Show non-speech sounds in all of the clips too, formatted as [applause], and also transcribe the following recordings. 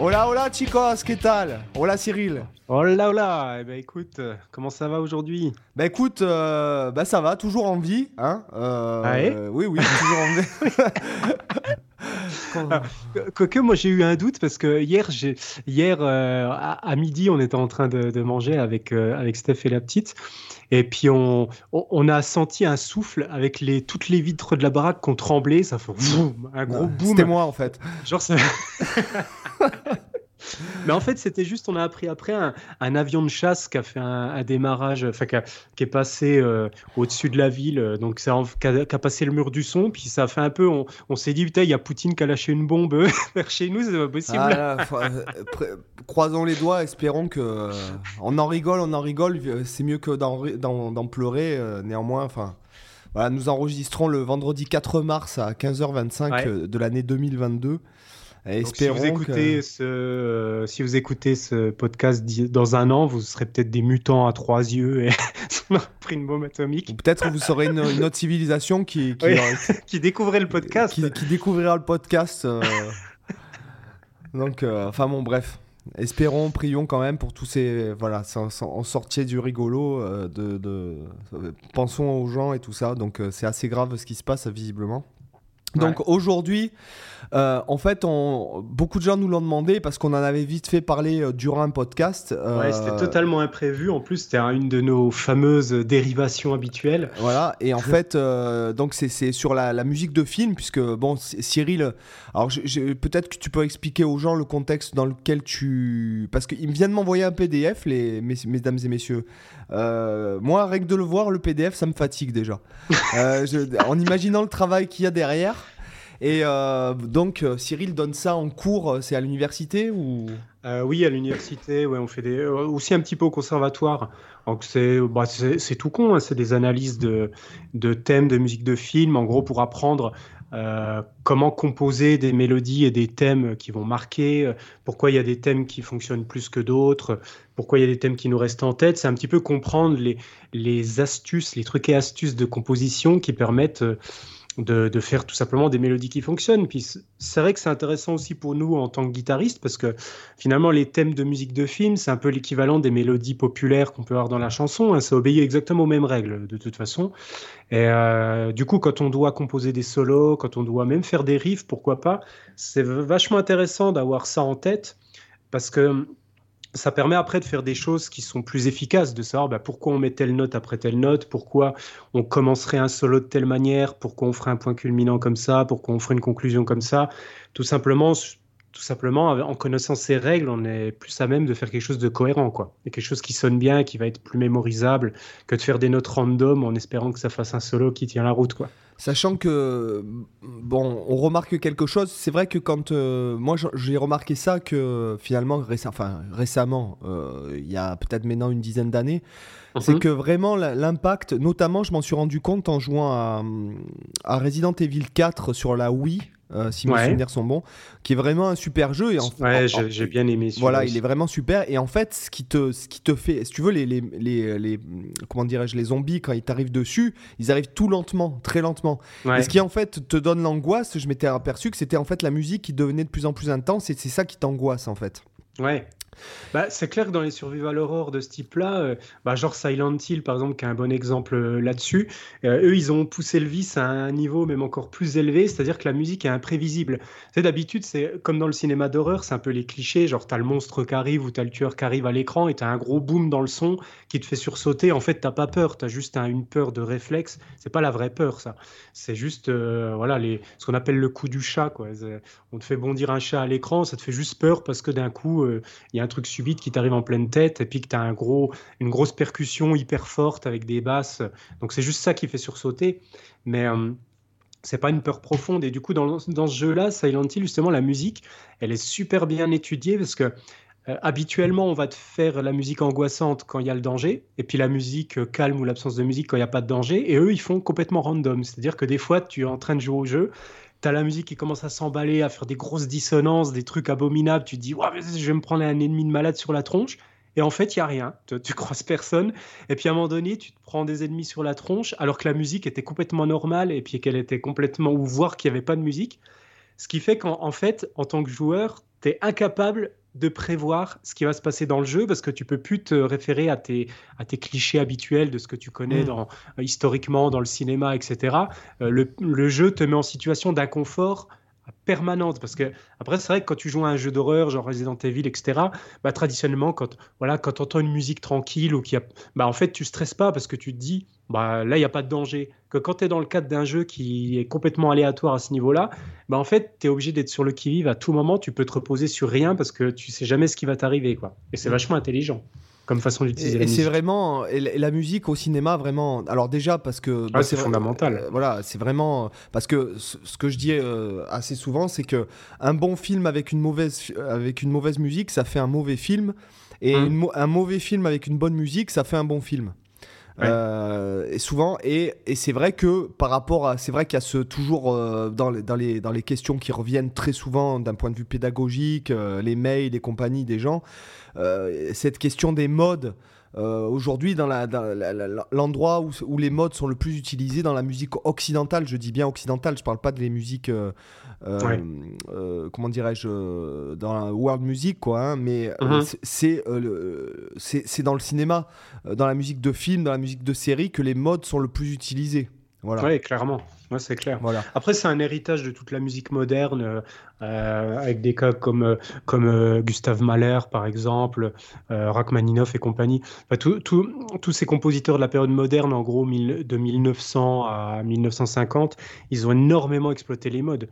Hola, hola chicos, ¿qué tal? Hola Cyril. Hola, hola. Eh ben écoute, euh, comment ça va aujourd'hui? Bah écoute, euh, bah ça va, toujours en vie, hein euh, ah Oui, oui, toujours en vie. [laughs] Ah, quoique moi j'ai eu un doute parce que hier, hier à, midi on était en train de, manger avec, avec Steph et la petite et puis on, on, a senti un souffle avec les, toutes les vitres de la baraque qui ont tremblé, ça fait un gros boom. C'était moi en fait. Genre ça... [laughs] Mais en fait, c'était juste, on a appris après un, avion de chasse qui a fait un, démarrage, enfin, qui, est passé euh, au-dessus de la ville, euh, donc ça, qui, a, passé le mur du son, puis ça a fait un peu, on, s'est dit, putain, il y a Poutine qui a lâché une bombe [laughs] vers chez nous, c'est pas possible. Ah euh, croisons les doigts, espérons que. on en rigole, on en rigole, c'est mieux que d'en pleurer, néanmoins, enfin. Voilà, nous enregistrons le vendredi 4 mars à 15h25 de l'année 2022 si, vous écoutez ce, euh, si vous écoutez ce podcast dans un an, vous serez peut-être des mutants à trois yeux et on pris une bombe atomique. Peut-être vous serez une, autre civilisation qui, qui, [laughs] le podcast. Qui, découvrira le podcast. Euh. Donc, euh, enfin bon, bref. Espérons, prions quand même pour tous ces. Voilà, en sortir du rigolo. de, de, pensons aux gens et tout ça. Donc, c'est assez grave ce qui se passe, visiblement. Donc aujourd'hui, euh, en fait, on, beaucoup de gens nous l'ont demandé parce qu'on en avait vite fait parler euh, durant un podcast. Euh, ouais, c'était totalement imprévu. En plus, c'était une de nos fameuses dérivations habituelles. Voilà, et en fait, donc c'est sur la, musique de film, puisque bon, Cyril, alors peut-être que tu peux expliquer aux gens le contexte dans lequel tu, parce qu'il vient de m'envoyer un PDF, les mesdames et messieurs. moi, règle de le voir, le PDF, ça me fatigue déjà. en imaginant le travail qu'il y a derrière. Et euh, donc, euh, Cyril donne ça en cours, euh, c'est à l'université ou? Oui, à l'université, ouais, on fait des... aussi un petit peu au conservatoire. Donc, c'est bah, tout con, hein, c'est des analyses de, de, thèmes de musique de film, en gros, pour apprendre comment composer des mélodies et des thèmes qui vont marquer, pourquoi il y a des thèmes qui fonctionnent plus que d'autres, pourquoi il y a des thèmes qui nous restent en tête. C'est un petit peu comprendre les, les astuces, les trucs et astuces de composition qui permettent de, faire tout simplement des mélodies qui fonctionnent. Puis c'est vrai que c'est intéressant aussi pour nous en tant que guitaristes parce que finalement les thèmes de musique de film, c'est un peu l'équivalent des mélodies populaires qu'on peut avoir dans la chanson. Hein. Ça obéit exactement aux mêmes règles de toute façon. Et euh, du coup, quand on doit composer des solos, quand on doit même faire des riffs, pourquoi pas, c'est vachement intéressant d'avoir ça en tête parce que ça permet après de faire des choses qui sont plus efficaces, de savoir bah, pourquoi on met telle note après telle note, pourquoi on commencerait un solo de telle manière, pourquoi on ferait un point culminant comme ça, pourquoi on ferait une conclusion comme ça. Tout simplement, tout simplement, en connaissant ces règles, on est plus à même de faire quelque chose de cohérent, quoi. Et quelque chose qui sonne bien, qui va être plus mémorisable que de faire des notes random en espérant que ça fasse un solo qui tient la route, quoi. Sachant que, bon, on remarque quelque chose. C'est vrai que quand. Euh, moi, j'ai remarqué ça que finalement, enfin, récemment, euh, il y a peut-être maintenant une dizaine d'années, c'est mhm. que vraiment l'impact, notamment, je m'en suis rendu compte en jouant à, à Resident Evil 4 sur la Wii. Euh, si mes souvenirs sont bons, qui est vraiment un super jeu. Et en, ouais, j'ai bien aimé. Voilà, il est vraiment super. Et en fait, ce qui te, ce qui te fait, si tu veux, les, les, les, les comment dirais-je, les zombies quand ils t'arrivent dessus, ils arrivent tout lentement, très lentement. Et ce qui en fait te donne l'angoisse, je m'étais aperçu que c'était en fait la musique qui devenait de plus en plus intense, et c'est ça qui t'angoisse en fait. Ouais. Bah, c'est clair que dans les survival horror de ce type-là, euh, bah, genre Silent Hill par exemple, qui est un bon exemple euh, là-dessus, euh, eux ils ont poussé le vice à un niveau même encore plus élevé, c'est-à-dire que la musique est imprévisible. C'est d'habitude, c'est comme dans le cinéma d'horreur, c'est un peu les clichés, genre t'as le monstre qui arrive ou t'as le tueur qui arrive à l'écran et t'as un gros boom dans le son qui te fait sursauter. En fait, t'as pas peur, t'as juste une peur de réflexe. C'est pas la vraie peur, ça. C'est juste, voilà, ce qu'on appelle le coup du chat. On te fait bondir un chat à l'écran, ça te fait juste peur parce que d'un coup, il y a un truc subite qui t'arrive en pleine tête et puis que tu as un gros, une grosse percussion hyper forte avec des basses. Donc c'est juste ça qui fait sursauter. Mais euh, c'est pas une peur profonde. Et du coup, dans, dans ce jeu-là, Silent Hill, justement, la musique, elle est super bien étudiée parce que euh, habituellement, on va te faire la musique angoissante quand il y a le danger, et puis la musique euh, calme ou l'absence de musique quand il n'y a pas de danger, et eux, ils font complètement random. C'est-à-dire que des fois, tu es en train de jouer au jeu, tu as la musique qui commence à s'emballer, à faire des grosses dissonances, des trucs abominables. Tu te dis, je vais me prendre un ennemi de malade sur la tronche. Et en fait, il y a rien. Tu, tu, [laughs] croises personne. Et puis à un moment donné, tu te prends des ennemis sur la tronche, alors que la musique était complètement normale et puis qu'elle était complètement. ou voir qu'il n'y avait pas de musique. Ce qui fait qu'en fait, en tant que joueur, tu es incapable de prévoir ce qui va se passer dans le jeu parce que tu peux plus te référer à tes, à tes clichés habituels de ce que tu connais mm. dans, euh, historiquement dans le cinéma, etc. Euh, le, le, jeu te met en situation d'inconfort permanente. Parce que après c'est vrai que quand tu joues à un jeu d'horreur genre Resident Evil etc bah traditionnellement quand voilà quand tu entends une musique tranquille ou qui a bah en fait tu stresses pas parce que tu te dis bah là il y a pas de danger. Que quand tu es dans le cadre d'un jeu qui est complètement aléatoire à ce niveau-là bah en fait tu es obligé d'être sur le qui vive à tout moment. Tu peux te reposer sur rien parce que tu sais jamais ce qui va t'arriver quoi. Et c'est mm. vachement intelligent comme façon d'utiliser la musique. Et c'est vraiment et la musique au cinéma vraiment. Alors déjà parce que ah, c'est fondamental. Euh, voilà, c'est vraiment parce que ce, que je dis euh, assez souvent, c'est que un bon film avec une mauvaise avec une mauvaise musique, ça fait un mauvais film, et hum. un mauvais film avec une bonne musique, ça fait un bon film. Euh, et souvent, et, et c'est vrai que par rapport à. C'est vrai qu'il y a ce, toujours dans, les, dans, les, dans les questions qui reviennent très souvent d'un point de vue pédagogique, les mails, les compagnies des gens, euh, cette question des modes. Euh, aujourd'hui, dans l'endroit où, où, les modes sont le plus utilisés dans la musique occidentale, je dis bien occidentale, je parle pas de les musiques, euh, comment dirais-je, dans la world music, quoi, hein, mais mm-hmm. c'est dans le cinéma, dans la musique de film, dans la musique de série, que les modes sont le plus utilisés. Voilà. Oui, clairement. Ouais, c'est clair. Voilà. Après, c'est un héritage de toute la musique moderne, euh, avec des cas comme, euh, comme euh, Gustave Mahler, par exemple, Rachmaninoff et compagnie. tous ces compositeurs de la période moderne, en gros, de 1900 à 1950, ils ont énormément exploité les modes.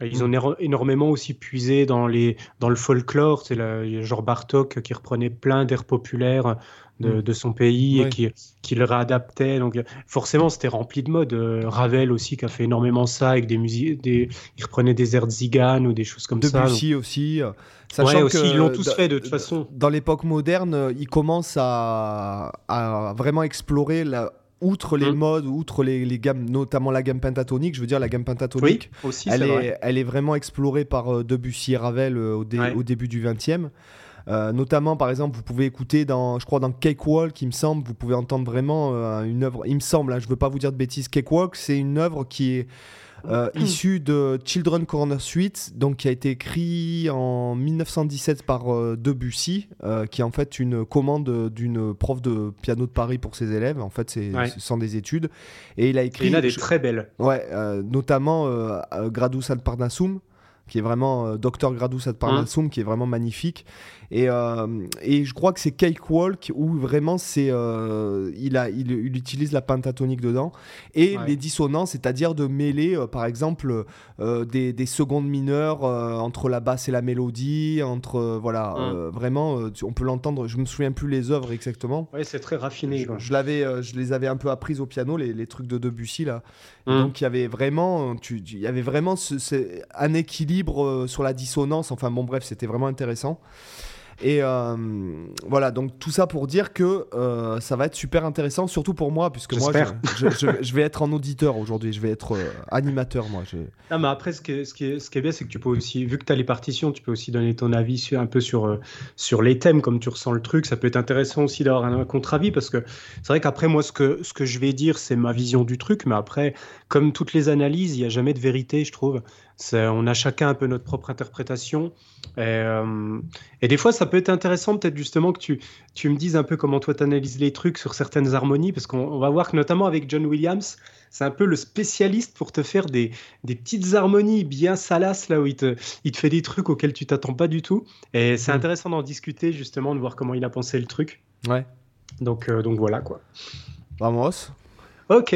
Ils mm. ont énormément aussi puisé dans, les, dans le folklore. C'est genre Bartok qui reprenait plein d'airs populaires de, mm. son pays et qui, qui, le réadaptait. Donc forcément, c'était rempli de mode. Euh, Ravel aussi qui a fait énormément ça avec des musiques. Des, il reprenait des airs de ou des choses comme ça. Debussy aussi. Euh, sachant aussi, ils l'ont tous fait de toute façon. Dans l'époque moderne, euh, ils commencent à, à vraiment explorer la, outre les mm. modes, outre les, les, gammes, notamment la gamme pentatonique, je veux dire la gamme pentatonique, aussi, elle, est, elle est vraiment explorée par Debussy et Ravel au, au, début du 20e. Euh, notamment, par exemple, vous pouvez écouter dans, je crois, dans Cakewalk, il me semble, vous pouvez entendre vraiment euh, une œuvre. Il me semble, hein, je ne veux pas vous dire de bêtises. Cakewalk, c'est une œuvre qui est euh, [clears throat] issue de Children Corner Suite, donc qui a été écrit en 1917 par Debussy, qui est en fait une commande d'une prof de piano de Paris pour ses élèves. En fait, c'est sans des études. Et il a écrit. il a des très belles. Ouais, notamment Gradus ad Parnassum qui est vraiment euh, Dr Gradus ad Parnassum, qui est vraiment magnifique. Et, euh, et je crois que c'est Cakewalk où vraiment c'est euh, il, a, il, utilise la pentatonique dedans et les dissonances, c'est-à-dire de mêler par exemple des, des, secondes mineures entre la basse et la mélodie, entre voilà vraiment on peut l'entendre. Je me souviens plus les œuvres exactement. Oui, c'est très raffiné. Je, l'avais, je les avais un peu apprises au piano les, les trucs de Debussy là. Donc il y avait vraiment, tu, il y avait vraiment ce, un équilibre euh, sur la dissonance. Enfin bon bref, c'était vraiment intéressant. Et euh, voilà, donc tout ça pour dire que euh, ça va être super intéressant, surtout pour moi, puisque moi, je, je, vais être en auditeur aujourd'hui, je vais être euh, animateur, moi. Non, mais après, ce qui est, ce qui est, ce qui est bien, c'est que tu peux aussi, vu que tu as les partitions, tu peux aussi donner ton avis sur, un peu sur, sur les thèmes, comme tu ressens le truc. Ça peut être intéressant aussi d'avoir un, contre-avis, parce que c'est vrai qu'après, moi, ce que, ce que je vais dire, c'est ma vision du truc, mais après, comme toutes les analyses, il n'y a jamais de vérité, je trouve on a chacun un peu notre propre interprétation. Euh, et, des fois, ça peut être intéressant, peut-être justement, que tu, tu me dises un peu comment toi tu analyses les trucs sur certaines harmonies, parce qu'on va voir que notamment avec John Williams, c'est un peu le spécialiste pour te faire des, des, petites harmonies bien salaces, là où il te, il te fait des trucs auxquels tu t'attends pas du tout. Et c'est mm. intéressant d'en discuter, justement, de voir comment il a pensé le truc. Ouais. Donc, euh, donc voilà, quoi. Vamos. Ok.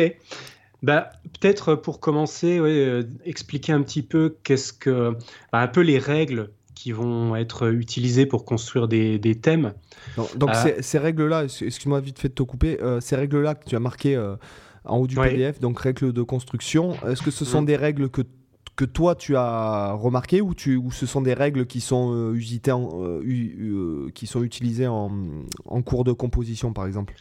Bah, peut-être pour commencer, euh, expliquer un petit peu qu'est-ce que, bah, un peu les règles qui vont être utilisées pour construire des, des thèmes. donc euh, ces, règles-là, excuse-moi vite fait de te couper, euh, ces règles-là que tu as marquées en haut du PDF, donc règles de construction, est-ce que ce sont mm. des règles que que toi tu as remarquées ou, tu, ou ce sont des règles qui sont, usitées qui sont utilisées en, en cours de composition par exemple?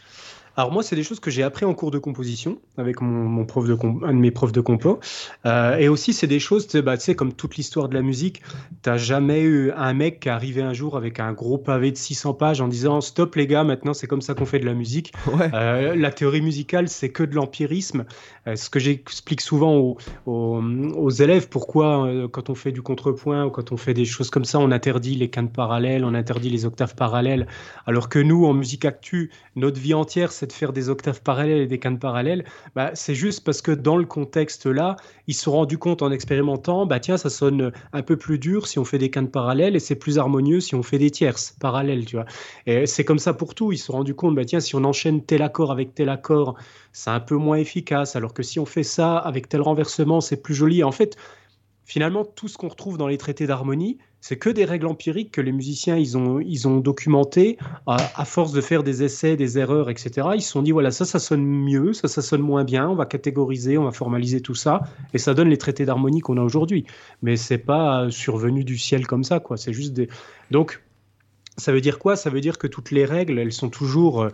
Alors moi, c'est des choses que j'ai appris en cours de composition avec mon, prof de un de mes profs de compo. Euh, et aussi, c'est des choses, bah, tu sais, comme toute l'histoire de la musique, t'as jamais eu un mec qui est arrivé un jour avec un gros pavé de 600 pages en disant stop les gars, maintenant c'est comme ça qu'on fait de la musique. Euh, la théorie musicale, c'est que de l'empirisme. Euh, ce que j'explique souvent aux, élèves, pourquoi quand on fait du contrepoint ou quand on fait des choses comme ça, on interdit les quintes parallèles, on interdit les octaves parallèles, alors que nous, en musique actu, notre vie entière, c'est de faire des octaves parallèles et des cannes parallèles, bah, c'est juste parce que dans le contexte là, ils se sont rendus compte en expérimentant, bah tiens, ça sonne un peu plus dur si on fait des cannes parallèles et c'est plus harmonieux si on fait des tierces parallèles, tu vois. Et c'est comme ça pour tout. Ils se sont rendus compte, bah tiens, si on enchaîne tel accord avec tel accord, c'est un peu moins efficace, alors que si on fait ça avec tel renversement, c'est plus joli. En fait, finalement, tout ce qu'on retrouve dans les traités d'harmonie, c'est que des règles empiriques que les musiciens ils ont, ils ont documentées à, force de faire des essais, des erreurs, etc. Ils se sont dit voilà ça ça sonne mieux, ça ça sonne moins bien, on va catégoriser, on va formaliser tout ça et ça donne les traités d'harmonie qu'on a aujourd'hui. Mais c'est pas survenu du ciel comme ça quoi. C'est juste des donc ça veut dire quoi? Ça veut dire que toutes les règles elles sont toujours euh,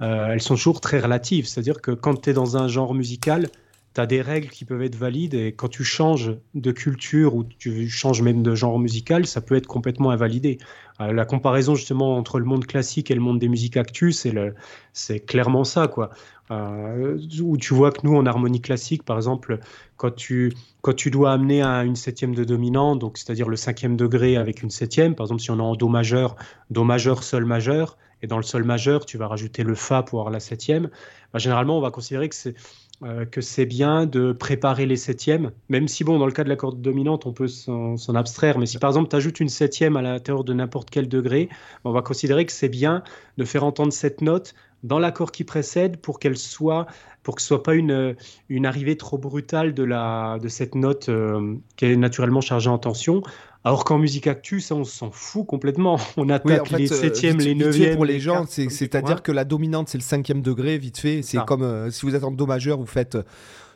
elles sont toujours très relatives. C'est-à-dire que quand tu es dans un genre musical, tu as des règles qui peuvent être valides et quand tu changes de culture ou tu changes même de genre musical, ça peut être complètement invalidé. Euh, la comparaison justement entre le monde classique et le monde des musiques actuelles, c'est, clairement ça. quoi. Euh, où tu vois que nous, en harmonie classique, par exemple, quand tu, quand tu dois amener à une septième de dominant, donc c'est-à-dire le cinquième degré avec une septième, par exemple si on est en Do majeur, Do majeur, Sol majeur, et dans le Sol majeur, tu vas rajouter le Fa pour avoir la septième, bah, généralement on va considérer que c'est euh, que c'est bien de préparer les septièmes, même si, bon, dans le cas de la corde dominante, on peut s'en abstraire, mais si par exemple tu ajoutes une septième à l'intérieur de n'importe quel degré, on va considérer que c'est bien de faire entendre cette note dans l'accord qui précède pour qu'elle soit, pour que ce soit pas une, une arrivée trop brutale de, la, de cette note euh, qui est naturellement chargée en tension, alors qu'en musique actu, ça, on s'en fout complètement. [laughs] On attaque les euh, septièmes, les neuvièmes. pour les, gens, c'est-à-dire que la dominante, c'est le cinquième degré, vite fait. C'est comme euh, si vous êtes en Do majeur, vous faites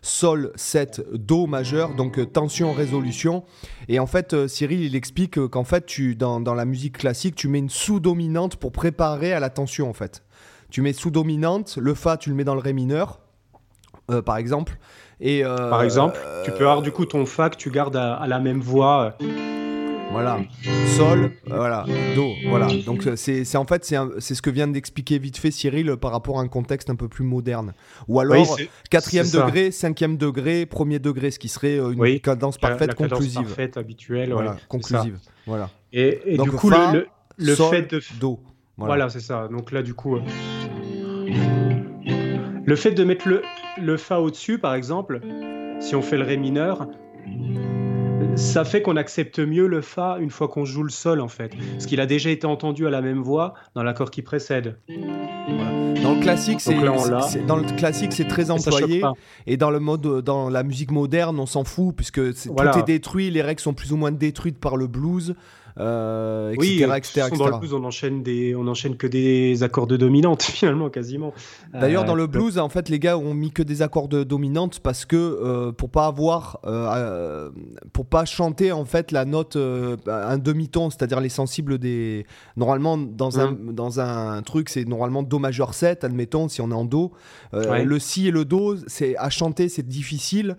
Sol, 7, Do majeur, donc euh, tension, résolution. Et en fait, Cyril, il explique qu'en fait, tu, dans, dans, la musique classique, tu mets une sous-dominante pour préparer à la tension, en fait. Tu mets sous-dominante, le Fa, tu le mets dans le Ré mineur, par exemple. Et, par exemple, tu peux avoir du coup ton Fa que tu gardes à, à la même voix. Voilà. Sol, voilà. Do, voilà. Donc euh, c'est en fait c'est ce que vient d'expliquer vite fait Cyril par rapport à un contexte un peu plus moderne. Ou alors quatrième degré, cinquième degré, premier degré, ce qui serait euh, une cadence parfaite la, conclusive. parfaite habituelle, voilà, conclusive. Voilà. Et, du coup le, le, fait de do. Voilà, c'est ça. Donc là du coup euh, le fait de mettre le le fa au-dessus par exemple, si on fait le ré mineur, ça fait qu'on accepte mieux le fa une fois qu'on joue le sol en fait, parce qu'il a déjà été entendu à la même voix dans l'accord qui précède. Dans le classique, c'est dans le classique c'est très employé. et dans le mode dans la musique moderne, on s'en fout puisque tout est détruit, les règles sont plus ou moins détruites par le blues. Euh, oui, etc., Dans le blues, on enchaîne, des, on enchaîne que des accords de dominante, [laughs] finalement, quasiment. D'ailleurs, dans le euh, blues, en fait, les gars ont mis que des accords de dominante parce que euh, pour pas avoir, pour pas chanter en fait la note un demi-ton, c'est-à-dire les sensibles des. Normalement, dans, un, mmh. dans un truc, c'est normalement Do majeur 7, admettons, si on est en Do. Le Si et le Do, c'est à chanter, c'est difficile.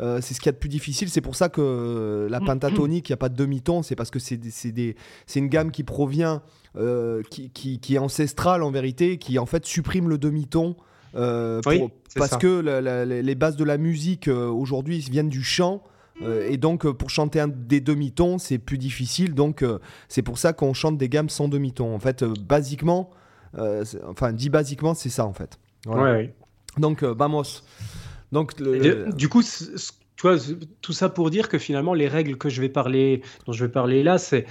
Euh, c'est ce qu'il y a de plus difficile. C'est pour ça que euh, la mm, pentatonique, il n'y a pas de demi-ton. C'est parce que c'est une gamme qui provient, euh, qui, est ancestrale en vérité, qui en fait supprime le demi-ton. parce que les bases de la musique aujourd'hui viennent du chant. et donc, pour chanter un, des demi-tons, c'est plus difficile. Donc, c'est pour ça qu'on chante des gammes sans demi-ton. En fait, basiquement, enfin, dit basiquement, c'est ça en fait. Ouais, Donc, vamos. Donc, du coup, tu tout ça pour dire que finalement, les règles que je vais parler, dont je vais parler là, c'est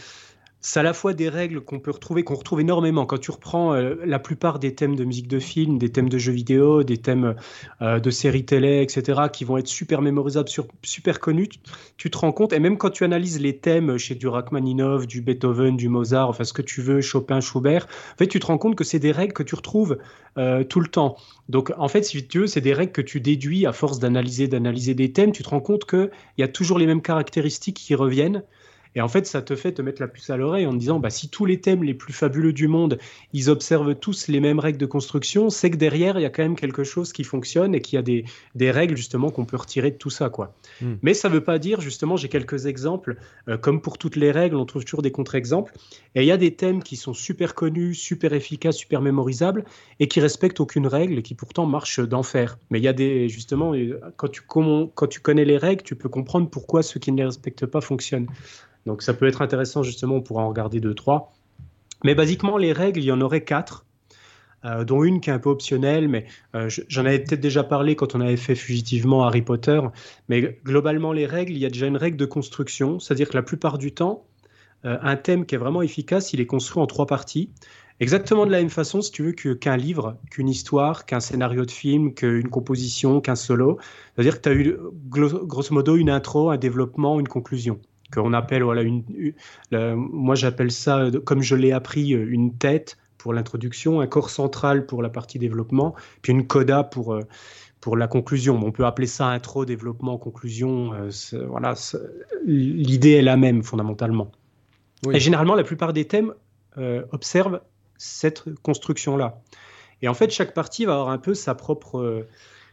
c'est à la fois des règles qu'on peut retrouver, qu'on retrouve énormément. Quand tu reprends euh, la plupart des thèmes de musique de film, des thèmes de jeux vidéo, des thèmes euh, de séries télé, etc., qui vont être super mémorisables, super connus, tu, te rends compte, et même quand tu analyses les thèmes chez du Rachmaninoff, du Beethoven, du Mozart, enfin ce que tu veux, Chopin, Schubert, en fait, tu te rends compte que c'est des règles que tu retrouves euh, tout le temps. Donc, en fait, si tu veux, c'est des règles que tu déduis à force d'analyser, d'analyser des thèmes, tu te rends compte qu'il y a toujours les mêmes caractéristiques qui reviennent Et en fait, ça te fait te mettre la puce à l'oreille en disant, bah, si tous les thèmes les plus fabuleux du monde, ils observent tous les mêmes règles de construction, c'est que derrière, il y a quand même quelque chose qui fonctionne et qu'il y a des, des règles justement qu'on peut retirer de tout ça. quoi. Hmm. Mais ça ne veut pas dire, justement, j'ai quelques exemples, euh, comme pour toutes les règles, on trouve toujours des contre-exemples. Et il y a des thèmes qui sont super connus, super efficaces, super mémorisables et qui respectent aucune règle et qui pourtant marchent d'enfer. Mais il y a des, justement, quand tu, quand tu connais les règles, tu peux comprendre pourquoi ceux qui ne les respectent pas fonctionnent. Donc ça peut être intéressant justement, on pourra en regarder deux, trois. Mais basiquement, les règles, il y en aurait quatre. Euh, dont une qui est un peu optionnelle, mais euh, j'en avais peut-être déjà parlé quand on avait fait fugitivement Harry Potter. Mais globalement, les règles, il y a déjà une règle de construction, c'est-à-dire que la plupart du temps, euh, un thème qui est vraiment efficace, il est construit en trois parties. Exactement de la même façon, si tu veux, qu'un livre, qu'une histoire, qu'un scénario de film, qu'une composition, qu'un solo. C'est-à-dire que tu as eu grosso modo une intro, un développement, une conclusion qu'on appelle, voilà, une, moi j'appelle ça, comme je l'ai appris, une tête pour l'introduction, un corps central pour la partie développement, puis une coda pour, euh, pour la conclusion. On peut appeler ça intro, développement, conclusion. Euh, voilà, l'idée est la même fondamentalement. Et généralement, la plupart des thèmes euh, observent cette construction-là. Et en fait, chaque partie va avoir un peu sa propre,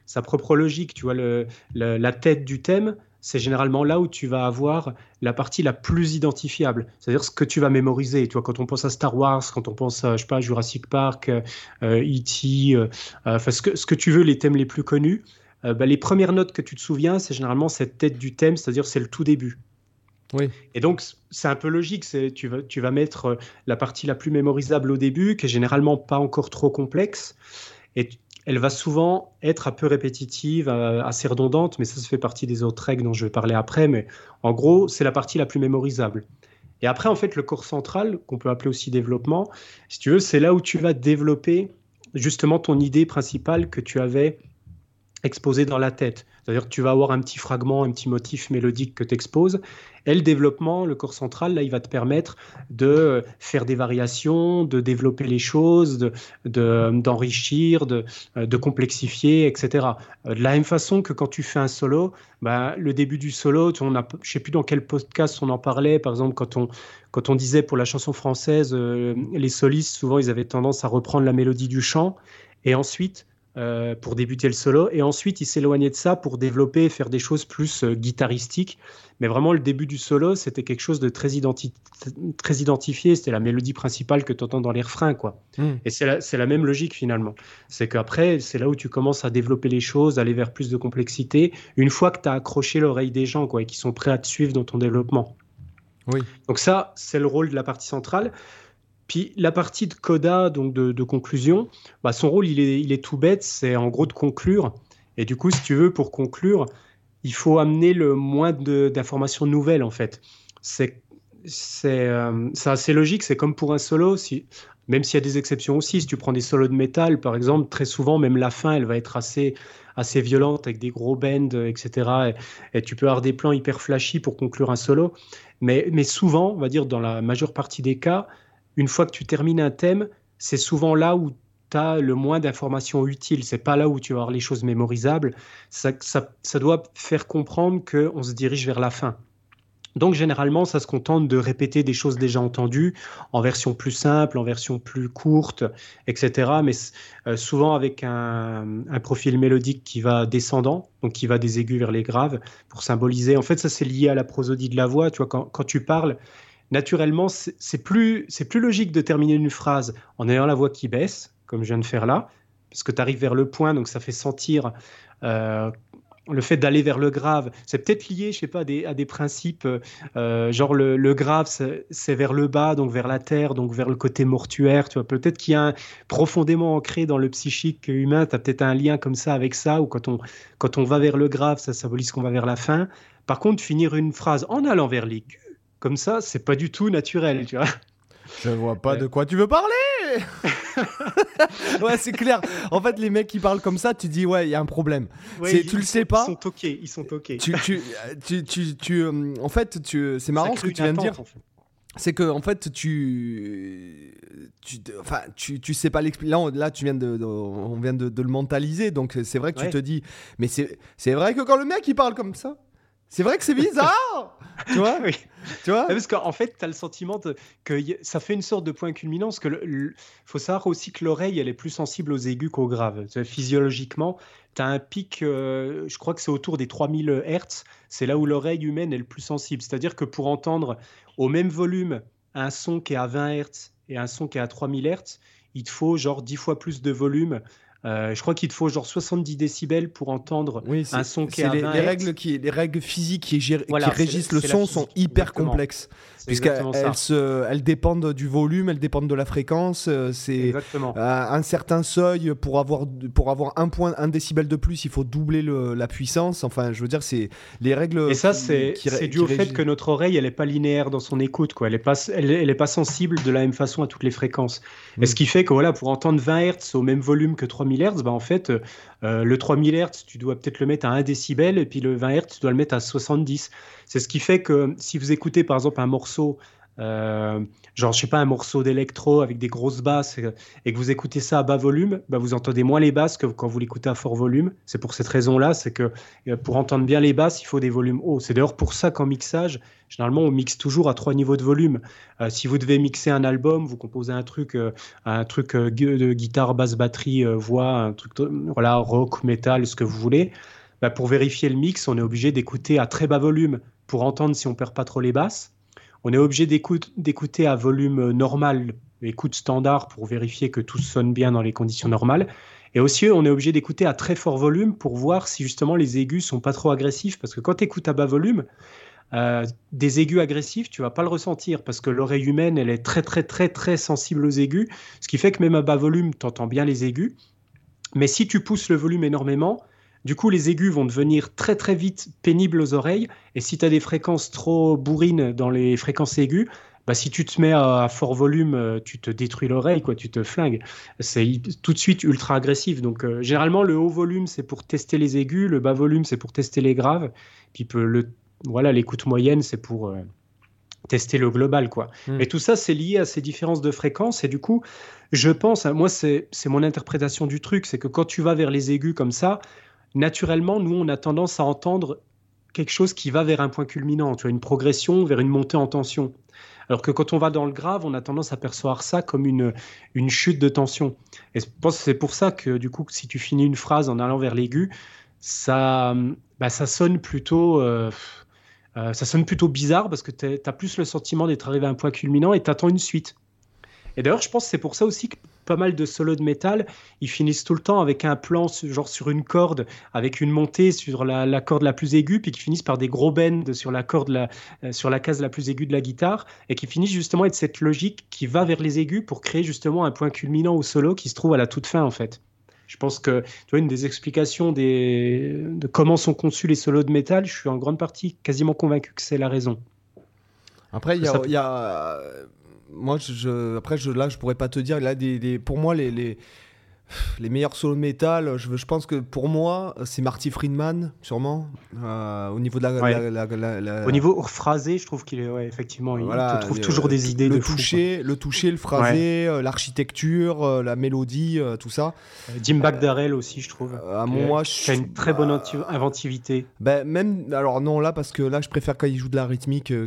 sa propre logique. Tu vois, le, la tête du thème c'est généralement là où tu vas avoir la partie la plus identifiable, c'est-à-dire ce que tu vas mémoriser. Tu vois, quand on pense à Star Wars, quand on pense à, je sais pas, Jurassic Park, euh, E.T., euh, enfin, ce, que, ce que tu veux, les thèmes les plus connus, euh, bah, les premières notes que tu te souviens, c'est généralement cette tête du thème, c'est-à-dire c'est le tout début. Oui. Et donc, c'est un peu logique. Tu vas, tu vas mettre la partie la plus mémorisable au début, qui est généralement pas encore trop complexe. Et elle va souvent être un peu répétitive, euh, assez redondante, mais ça, ça fait partie des autres règles dont je vais parler après. Mais en gros, c'est la partie la plus mémorisable. Et après, en fait, le corps central, qu'on peut appeler aussi développement, si tu veux, c'est là où tu vas développer justement ton idée principale que tu avais exposée dans la tête. C'est-à-dire que tu vas avoir un petit fragment, un petit motif mélodique que tu exposes. Et le développement, le corps central, là, il va te permettre de faire des variations, de développer les choses, d'enrichir, de, de, de, complexifier, etc. De la même façon que quand tu fais un solo, bah, le début du solo, on a, je ne sais plus dans quel podcast on en parlait, par exemple, quand on, quand on disait pour la chanson française, euh, les solistes, souvent, ils avaient tendance à reprendre la mélodie du chant. Et ensuite, euh, pour débuter le solo. Et ensuite, il s'éloignait de ça pour développer et faire des choses plus euh, guitaristiques. Mais vraiment, le début du solo, c'était quelque chose de très, très identifié. C'était la mélodie principale que tu entends dans les refrains. Quoi. Hmm. Et c'est la, la, même logique finalement. C'est qu'après, c'est là où tu commences à développer les choses, aller vers plus de complexité, une fois que tu as accroché l'oreille des gens quoi, et qui sont prêts à te suivre dans ton développement. Oui. Donc ça, c'est le rôle de la partie centrale. Puis la partie de coda, donc de, conclusion, bah son rôle, il est, tout bête, c'est en gros de conclure. Et du coup, si tu veux, pour conclure, il faut amener le moins d'informations nouvelles, en fait. C'est euh, assez logique, c'est comme pour un solo, même s'il y a des exceptions aussi. Si tu prends des solos de métal, par exemple, très souvent, même la fin, elle va être assez, assez violente, avec des gros bends, etc. Et, et tu peux avoir des plans hyper flashy pour conclure un solo. Mais, mais souvent, on va dire dans la majeure partie des cas, une fois que tu termines un thème, c'est souvent là où tu as le moins d'informations utiles. C'est pas là où tu vas avoir les choses mémorisables. Ça, doit faire comprendre qu'on se dirige vers la fin. Donc généralement, ça se contente de répéter des choses déjà entendues en version plus simple, en version plus courte, etc. Mais euh, souvent avec un, profil mélodique qui va descendant, donc qui va des aigus vers les graves, pour symboliser. En fait, ça c'est lié à la prosodie de la voix. Tu vois, quand tu parles, naturellement, c'est plus, plus logique de terminer une phrase en ayant la voix qui baisse, comme je viens de faire là, parce que tu arrives vers le point, donc ça fait sentir euh, le fait d'aller vers le grave. C'est peut-être lié, je sais pas, à des, des principes, euh, genre le, grave, c'est vers le bas, donc vers la terre, donc vers le côté mortuaire. Tu vois, peut-être qu'il y a un, profondément ancré dans le psychique humain, tu as peut-être un lien comme ça avec ça, ou quand on, quand on va vers le grave, ça symbolise qu'on va vers la fin. Par contre, finir une phrase en allant vers l'aigu, comme ça, c'est pas du tout naturel, tu vois. Je vois pas de quoi tu veux parler. [laughs] ouais, c'est clair. En fait, les mecs qui parlent comme ça, tu dis ouais, il y a un problème. tu le sais pas. Ils sont toqués. Ils sont toqués. Tu, tu, tu, tu, euh, en fait, tu, c'est marrant ce que tu viens de dire. C'est que en fait, tu, tu, enfin, tu, tu sais pas l'expliquer. Là, là, tu viens de, on vient de, de, le mentaliser, donc c'est vrai que tu te dis, mais c'est, c'est vrai que quand le mec il parle comme ça, C'est vrai que c'est bizarre [laughs] Tu vois Oui. Tu vois Parce qu'en fait, tu as le sentiment de- que y- ça fait une sorte de point culminant. Parce que le- le- faut savoir aussi que l'oreille, elle est plus sensible aux aigus qu'aux graves. Physiologiquement, tu as un pic, euh, je crois que c'est autour des 3000 Hertz. C'est là où l'oreille humaine est le plus sensible. C'est-à-dire que pour entendre au même volume un son qui est à 20 Hertz et un son qui est à 3000 Hertz, il te faut genre 10 fois plus de volume. Euh, je crois qu'il te faut genre 70 décibels pour entendre Oui, un son qui est à les, 20 les règles qui, les règles physiques qui, gèrent- Voilà, qui c'est- régissent le son sont hyper exactement. complexes. Puisqu'elles elles se- elles dépendent du volume, elles dépendent de la fréquence. euh, C'est à un certain seuil pour avoir pour avoir un point, un décibel de plus, il faut doubler le- la puissance. Enfin, je veux dire, c'est les règles. Et ça, c'est dû au fait que notre oreille, elle n'est pas linéaire dans son écoute. Quoi. Elle n'est pas, elle, est- elle est pas sensible de la même façon à toutes les fréquences. Et ce qui fait que voilà, pour entendre 20 Hz au même volume que 3000 Hz, bah, en fait, euh, le 3000 Hz, tu dois peut-être le mettre à 1 décibel, et puis le 20 Hz, tu dois le mettre à 70. C'est ce qui fait que si vous écoutez par exemple un morceau, euh, genre, je sais pas, un morceau d'électro avec des grosses basses, et, et que vous écoutez ça à bas volume, bah, vous entendez moins les basses que quand vous l'écoutez à fort volume. C'est pour cette raison-là, c'est que euh, pour entendre bien les basses, il faut des volumes hauts. C'est d'ailleurs pour ça qu'en mixage, généralement, on mixe toujours à trois niveaux de volume. Euh, si vous devez mixer un album, vous composez un truc, euh, un truc euh, de guitare, basse, batterie, euh, voix, un truc voilà, rock, metal, ce que vous voulez. Bah, pour vérifier le mix, on est obligé d'écouter à très bas volume pour entendre si on perd pas trop les basses. On est obligé d'écoute- d'écouter à volume euh, normal, écoute standard, pour vérifier que tout sonne bien dans les conditions normales. Et aussi, on est obligé d'écouter à très fort volume pour voir si justement les aigus sont pas trop agressifs. Parce que quand tu écoutes à bas volume, euh, des aigus agressifs, tu vas pas le ressentir parce que l'oreille humaine, elle est très très très très sensible aux aigus, ce qui fait que même à bas volume, tu entends bien les aigus. Mais si tu pousses le volume énormément, du coup, les aigus vont devenir très très vite pénibles aux oreilles. Et si tu as des fréquences trop bourrines dans les fréquences aiguës, bah, si tu te mets à, fort volume, euh, tu te détruis l'oreille, quoi, tu te flingues. C'est tout de suite ultra agressif. Donc, euh, généralement, le haut volume, c'est pour tester les aigus, le bas volume, c'est pour tester les graves. Puis le, voilà, l'écoute moyenne, c'est pour euh, tester le global, quoi. Mm. Et tout ça, c'est lié à ces différences de fréquences. Et du coup, je pense, hein, moi, c'est mon interprétation du truc, c'est que quand tu vas vers les aigus comme ça, naturellement, nous, on a tendance à entendre quelque chose qui va vers un point culminant, tu une progression vers une montée en tension. Alors que quand on va dans le grave, on a tendance à percevoir ça comme une, une chute de tension. Et je pense que c'est pour ça que, du coup, si tu finis une phrase en allant vers l'aigu, ça, bah, ça sonne plutôt. euh, euh, ça sonne plutôt bizarre parce que tu as plus le sentiment d'être arrivé à un point culminant et tu attends une suite. Et d'ailleurs, je pense que c'est pour ça aussi que pas mal de solos de métal, ils finissent tout le temps avec un plan genre sur une corde, avec une montée sur la, la corde la plus aiguë, puis qui finissent par des gros bends sur la corde, la- euh, sur la case la plus aiguë de la guitare, et qui finissent justement avec cette logique qui va vers les aigus pour créer justement un point culminant au solo qui se trouve à la toute fin en fait. Je pense que tu vois, une des explications des, de comment sont conçus les solos de métal, je suis en grande partie quasiment convaincu que c'est la raison. Après, il y a, Ça- il y a- moi, je, après, je, là, je pourrais pas te dire. Là, des, des- pour moi, les, les, les meilleurs solos de métal, je, je pense que pour moi, c'est Marty Friedman, sûrement, euh, au niveau de la. Ouais. la- la- la- la- Au niveau phrasé, je trouve qu'il est ouais, effectivement, il te trouve toujours des idées le de fou, toucher, le toucher, le phrasé, euh, l'architecture, euh, la mélodie, tout ça. Jim Bagdarel aussi, je trouve. À moi, qui a je- une très bonne inventivité. Ben, même, alors non, là, parce que là, je préfère quand il joue de la rythmique que.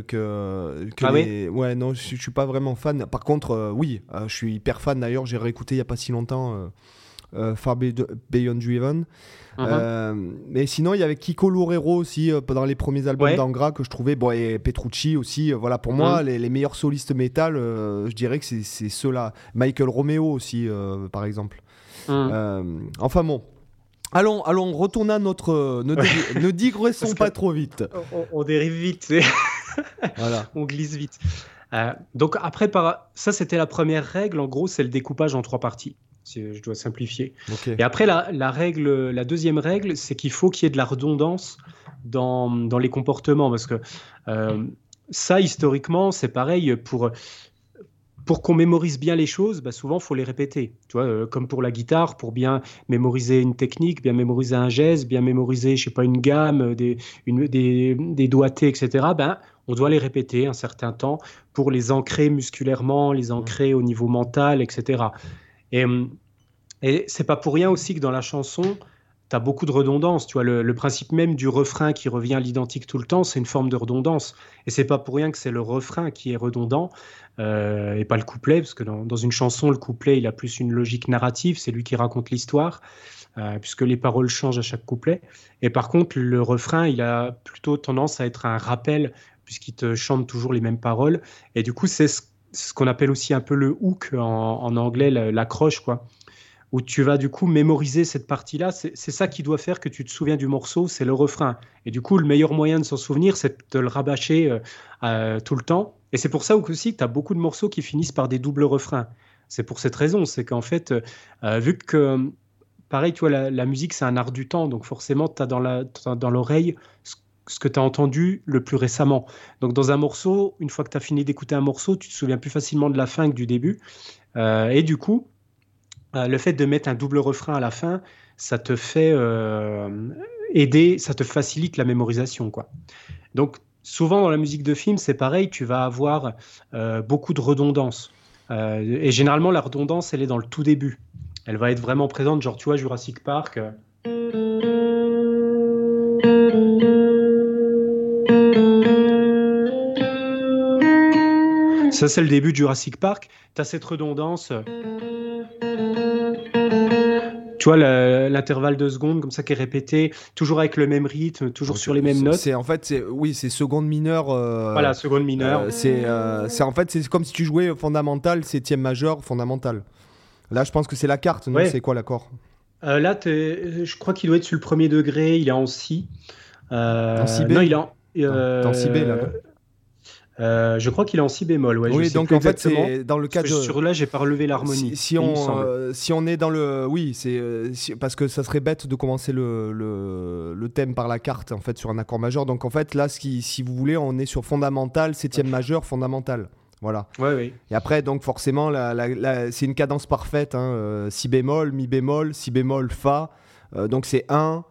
que Ah les- ouais, non, je, je suis pas vraiment fan. Par contre, euh, oui, euh, je suis hyper fan d'ailleurs. J'ai réécouté il y a pas si longtemps euh, Far Be- Beyond Driven. Mhm. Euh, mais sinon, il y avait Kiko Loureiro aussi euh, dans les premiers albums Ouais. d'Angra que je trouvais. Bon, et Petrucci aussi. euh, voilà, pour moi, Mhm. les, les meilleurs solistes métal, je dirais que c'est ceux-là. Michael Romeo aussi, par exemple. Euh, enfin bon. Allons, allons, retournons à notre. Ne, dig- [laughs] ne digressons pas trop vite. on, on dérive vite. [laughs] Voilà. on glisse vite. Donc après, par... ça c'était la première règle. En gros, c'est le découpage en trois parties. Si je dois simplifier. Et après, la, la règle, la deuxième règle, c'est qu'il faut qu'il y ait de la redondance dans, dans les comportements. Parce que euh, ça, historiquement, c'est pareil. Pour, pour qu'on mémorise bien les choses, bah, souvent, il faut les répéter. Tu vois, euh, comme pour la guitare, pour bien mémoriser une technique, bien mémoriser un geste, bien mémoriser, je sais pas, une gamme, des, une, des, des doigtés, etc., ben, on doit les répéter un certain temps pour les ancrer musculairement, les ancrer au niveau mental, etc. Et, hum, et c'est pas pour rien aussi que dans la chanson, as beaucoup de redondance. Tu vois, le, principe même du refrain qui revient à l'identique tout le temps, c'est une forme de redondance. Et c'est pas pour rien que c'est le refrain qui est redondant euh, et pas le couplet, parce que dans, une chanson, le couplet, il a plus une logique narrative, c'est lui qui raconte l'histoire, euh, puisque les paroles changent à chaque couplet. Et par contre, le refrain, il a plutôt tendance à être un rappel, puisqu'il te chante toujours les mêmes paroles. Et du coup, c'est ce, qu'on appelle aussi un peu le hook en, anglais, l'accroche, quoi où tu vas du coup mémoriser cette partie-là. C'est ça qui doit faire que tu te souviens du morceau, c'est le refrain. Et du coup, le meilleur moyen de s'en souvenir, c'est de le rabâcher euh, euh, tout le temps. Et c'est pour ça aussi que tu as beaucoup de morceaux qui finissent par des doubles refrains. C'est pour cette raison, c'est qu'en fait, euh, vu que, pareil, tu vois, la, musique, c'est un art du temps, donc forcément, tu as dans l'oreille ce, que tu as entendu le plus récemment. Donc dans un morceau, une fois que tu as fini d'écouter un morceau, tu te souviens plus facilement de la fin que du début. et du coup, euh, le fait de mettre un double refrain à la fin, ça te fait euh, aider, ça te facilite la mémorisation. Quoi. Donc, souvent dans la musique de film, c'est pareil, tu vas avoir euh, beaucoup de redondance. et généralement, la redondance, elle est dans le tout début. Elle va être vraiment présente, genre, tu vois, Jurassic Park. Ça, c'est le début de Jurassic Park. Tu as cette redondance. Tu vois l'intervalle de secondes comme ça qui est répété, toujours avec le même rythme, toujours sur les mêmes notes. C'est en fait, c'est oui, c'est seconde mineure. Euh, voilà, seconde mineure. Euh, c'est euh, c'est en fait c'est comme si tu jouais fondamental, septième majeur, fondamental. Là, je pense que c'est la carte, non? C'est quoi l'accord? Là, je crois qu'il doit être sur le premier degré. Il est en si. en si b? Non, il est en. en si b là. Euh, je crois qu'il est en si bémol. Ouais, oui, donc en fait, c'est dans le cas de. Sur là, j'ai pas relevé l'harmonie. Si, on, euh, si on est dans le. Oui, c'est euh, parce que ça serait bête de commencer le, le, le, thème par la carte, en fait, sur un accord majeur. Donc en fait, là, si, si vous voulez, on est sur fondamental, septième majeur, fondamental. Voilà. Ouais, oui. Et après, donc forcément, la, la, c'est une cadence parfaite. Hein, si bémol, mi bémol, si bémol, fa. donc c'est 1,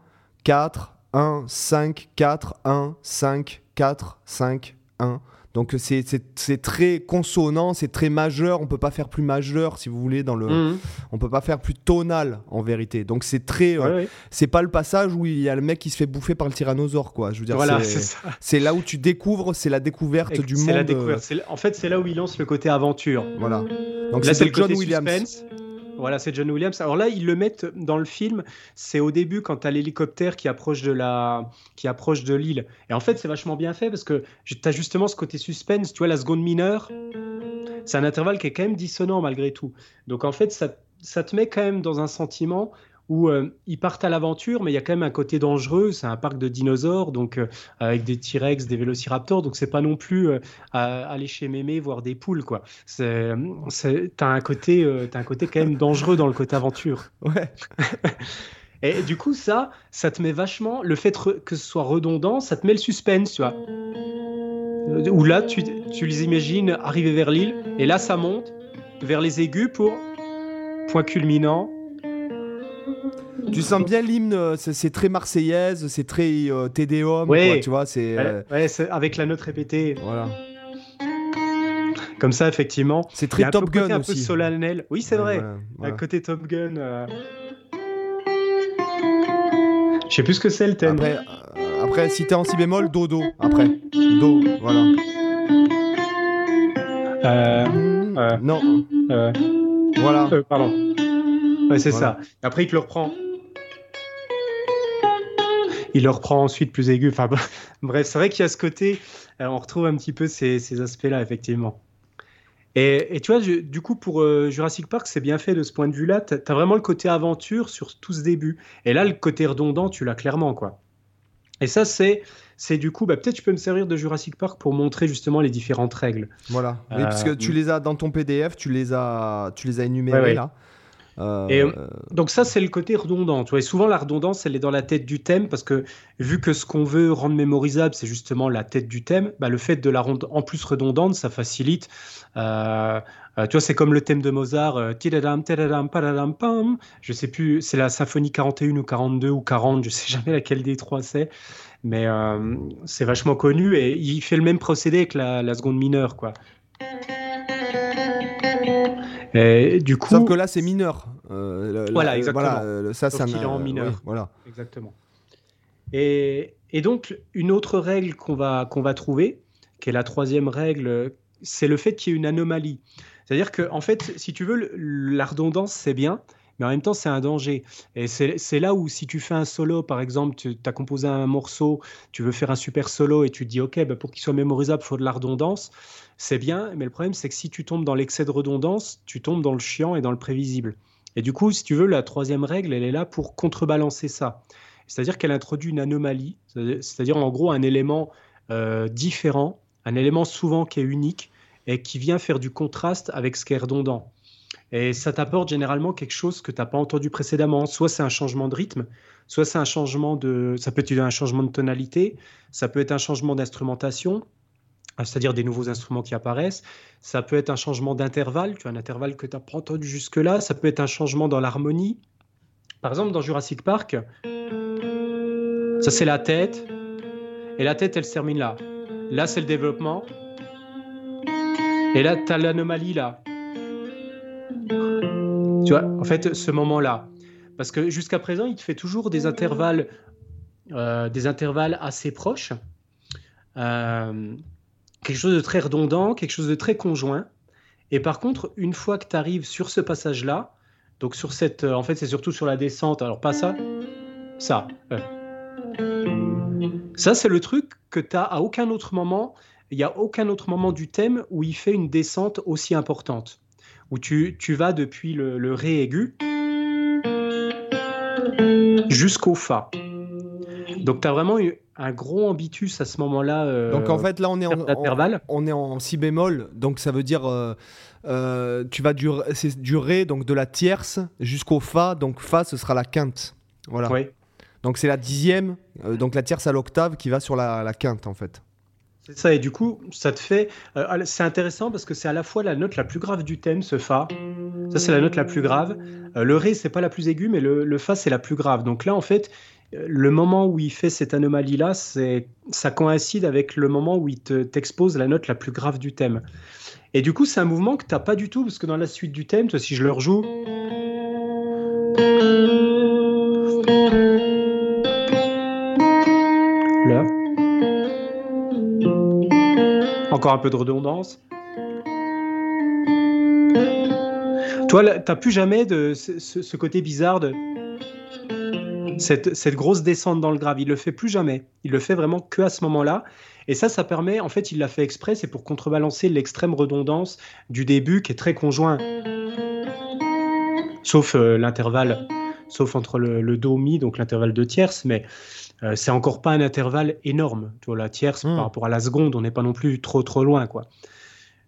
4, 1, 5, 4, 1, 5, 4, 5, 1. Donc c'est très consonant, c'est très majeur. On peut pas faire plus majeur, si vous voulez, dans le. Mhm. On peut pas faire plus tonal en vérité. Donc c'est très. Euh, c'est pas le passage où il y a le mec qui se fait bouffer par le tyrannosaure, quoi. Je veux dire. Voilà, c'est là où tu découvres, c'est la découverte du monde. La découverte. En fait, c'est là où il lance le côté aventure. Voilà. Donc c'est John Williams. Voilà, c'est John Williams. Alors là, ils le mettent dans le film. C'est au début quand tu as l'hélicoptère qui approche de la, qui approche de l'île. Et en fait, c'est vachement bien fait parce que tu as justement ce côté suspense. Tu vois, la seconde mineure, c'est un intervalle qui est quand même dissonant malgré tout. Donc en fait, ça, ça te met quand même dans un sentiment où euh, ils partent à l'aventure, mais il y a quand même un côté dangereux. C'est un parc de dinosaures, donc euh, avec des T-Rex, des Vélociraptors, donc c'est pas non plus euh, aller chez Mémé voir des poules, quoi. C'est, t'as un côté, as un côté quand même dangereux dans le côté aventure. Ouais. [laughs] Et du coup, ça, ça te met vachement le fait que ce soit redondant, ça te met le suspense, tu vois. Où là, tu, tu les imagines arriver vers l'île, et là, ça monte vers les aigus pour point culminant tu sens bien l'hymne, euh, c'est très marseillaise, c'est très euh, Tédéum, tu vois, c'est... Euh, avec la note répétée. Voilà. Comme ça, effectivement. C'est très Top Gun un peu solennel. Oui, c'est vrai. Un côté Top Gun. Je sais plus ce que c'est le thème. Après, après si t'es en si bémol, do, do. Après, do, voilà. non. voilà. pardon. Ouais, c'est ça. Après, il te le reprend il le reprend ensuite plus aigu. Enfin, [laughs] bref, c'est vrai qu'il y a ce côté, euh, on retrouve un petit peu ces, aspects-là, effectivement. Et, tu vois, du coup, pour euh, Jurassic Park, c'est bien fait de ce point de vue-là. Tu as, vraiment le côté aventure sur tout ce début. Et là, le côté redondant, tu l'as clairement, quoi. Et ça, c'est, c'est du coup, bah, peut-être tu peux me servir de Jurassic Park pour montrer justement les différentes règles. Voilà. Oui, parce que tu euh, les as dans ton PDF, tu les as, tu les as énumérées là. Euh, et, euh, donc ça, c'est le côté redondant. Tu vois, souvent, la redondance, elle est dans la tête du thème parce que vu que ce qu'on veut rendre mémorisable, c'est justement la tête du thème, bah, le fait de la rendre en plus redondante, ça facilite. Euh, tu vois, c'est comme le thème de Mozart, je sais plus, c'est la symphonie 41 ou 42 ou 40, je sais jamais laquelle des trois c'est, mais c'est vachement connu et il fait le même procédé avec la, la seconde mineure, quoi. Et du coup, Sauf que là, c'est mineur. voilà, exactement. ça, ça il est en mineur. voilà. Exactement. Et, et, donc, une autre règle qu'on va, qu'on va trouver, qui est la troisième règle, c'est le fait qu'il y ait une anomalie. C'est-à-dire que, en fait, si tu veux, la redondance, c'est bien, mais en même temps, c'est un danger. Et c'est là où, si tu fais un solo, par exemple, tu as composé un morceau, tu veux faire un super solo et tu te dis, OK, bah, pour qu'il soit mémorisable, il faut de la redondance, c'est bien, mais le problème, c'est que si tu tombes dans l'excès de redondance, tu tombes dans le chiant et dans le prévisible. Et du coup, si tu veux, la troisième règle, elle est là pour contrebalancer ça. C'est-à-dire qu'elle introduit une anomalie, c'est-à-dire en gros un élément euh, différent, un élément souvent qui est unique et qui vient faire du contraste avec ce qui est redondant. Et ça t'apporte généralement quelque chose que tu n'as pas entendu précédemment. Soit c'est un changement de rythme, soit c'est un changement de. Ça peut être un changement de tonalité, ça peut être un changement d'instrumentation, c'est-à-dire des nouveaux instruments qui apparaissent. Ça peut être un changement d'intervalle, tu as un intervalle que tu n'as pas entendu jusque-là. Ça peut être un changement dans l'harmonie. Par exemple, dans Jurassic Park, ça c'est la tête, et la tête elle se termine là. Là c'est le développement, et là tu as l'anomalie là. Tu vois, en fait, ce moment-là. Parce que jusqu'à présent, il te fait toujours des intervalles, euh, des intervalles assez proches. Euh, quelque chose de très redondant, quelque chose de très conjoint. Et par contre, une fois que tu arrives sur ce passage-là, donc sur cette. Euh, en fait, c'est surtout sur la descente, alors pas ça, ça. Ça, c'est le truc que tu as à aucun autre moment. Il n'y a aucun autre moment du thème où il fait une descente aussi importante où tu, tu vas depuis le, le Ré aigu jusqu'au Fa. Donc tu as vraiment eu un gros ambitus à ce moment-là. Euh, donc en fait là on est en, on est en si bémol, donc ça veut dire euh, euh, tu vas du, du Ré, donc de la tierce jusqu'au Fa, donc Fa ce sera la quinte. Voilà. Oui. Donc c'est la dixième, donc la tierce à l'octave qui va sur la, la quinte en fait. C'est ça, et du coup, ça te fait. Euh, c'est intéressant parce que c'est à la fois la note la plus grave du thème, ce Fa. Ça, c'est la note la plus grave. Euh, le Ré, c'est pas la plus aiguë, mais le, Fa, c'est la plus grave. Donc là, en fait, euh, le moment où il fait cette anomalie-là, ça coïncide avec le moment où il t'expose la note la plus grave du thème. Et du coup, c'est un mouvement que tu n'as pas du tout, parce que dans la suite du thème, si je le rejoue. Encore un peu de redondance. Toi, t'as plus jamais de ce, côté bizarre de cette, grosse descente dans le grave. Il le fait plus jamais. Il le fait vraiment que à ce moment-là. Et ça, ça permet, en fait, il l'a fait exprès, c'est pour contrebalancer l'extrême redondance du début qui est très conjoint. Sauf euh, l'intervalle, sauf entre le, le do mi, donc l'intervalle de tierce, mais euh, c'est encore pas un intervalle énorme. Tu vois, la tierce par hmm. rapport à la seconde, on n'est pas non plus trop trop loin, quoi.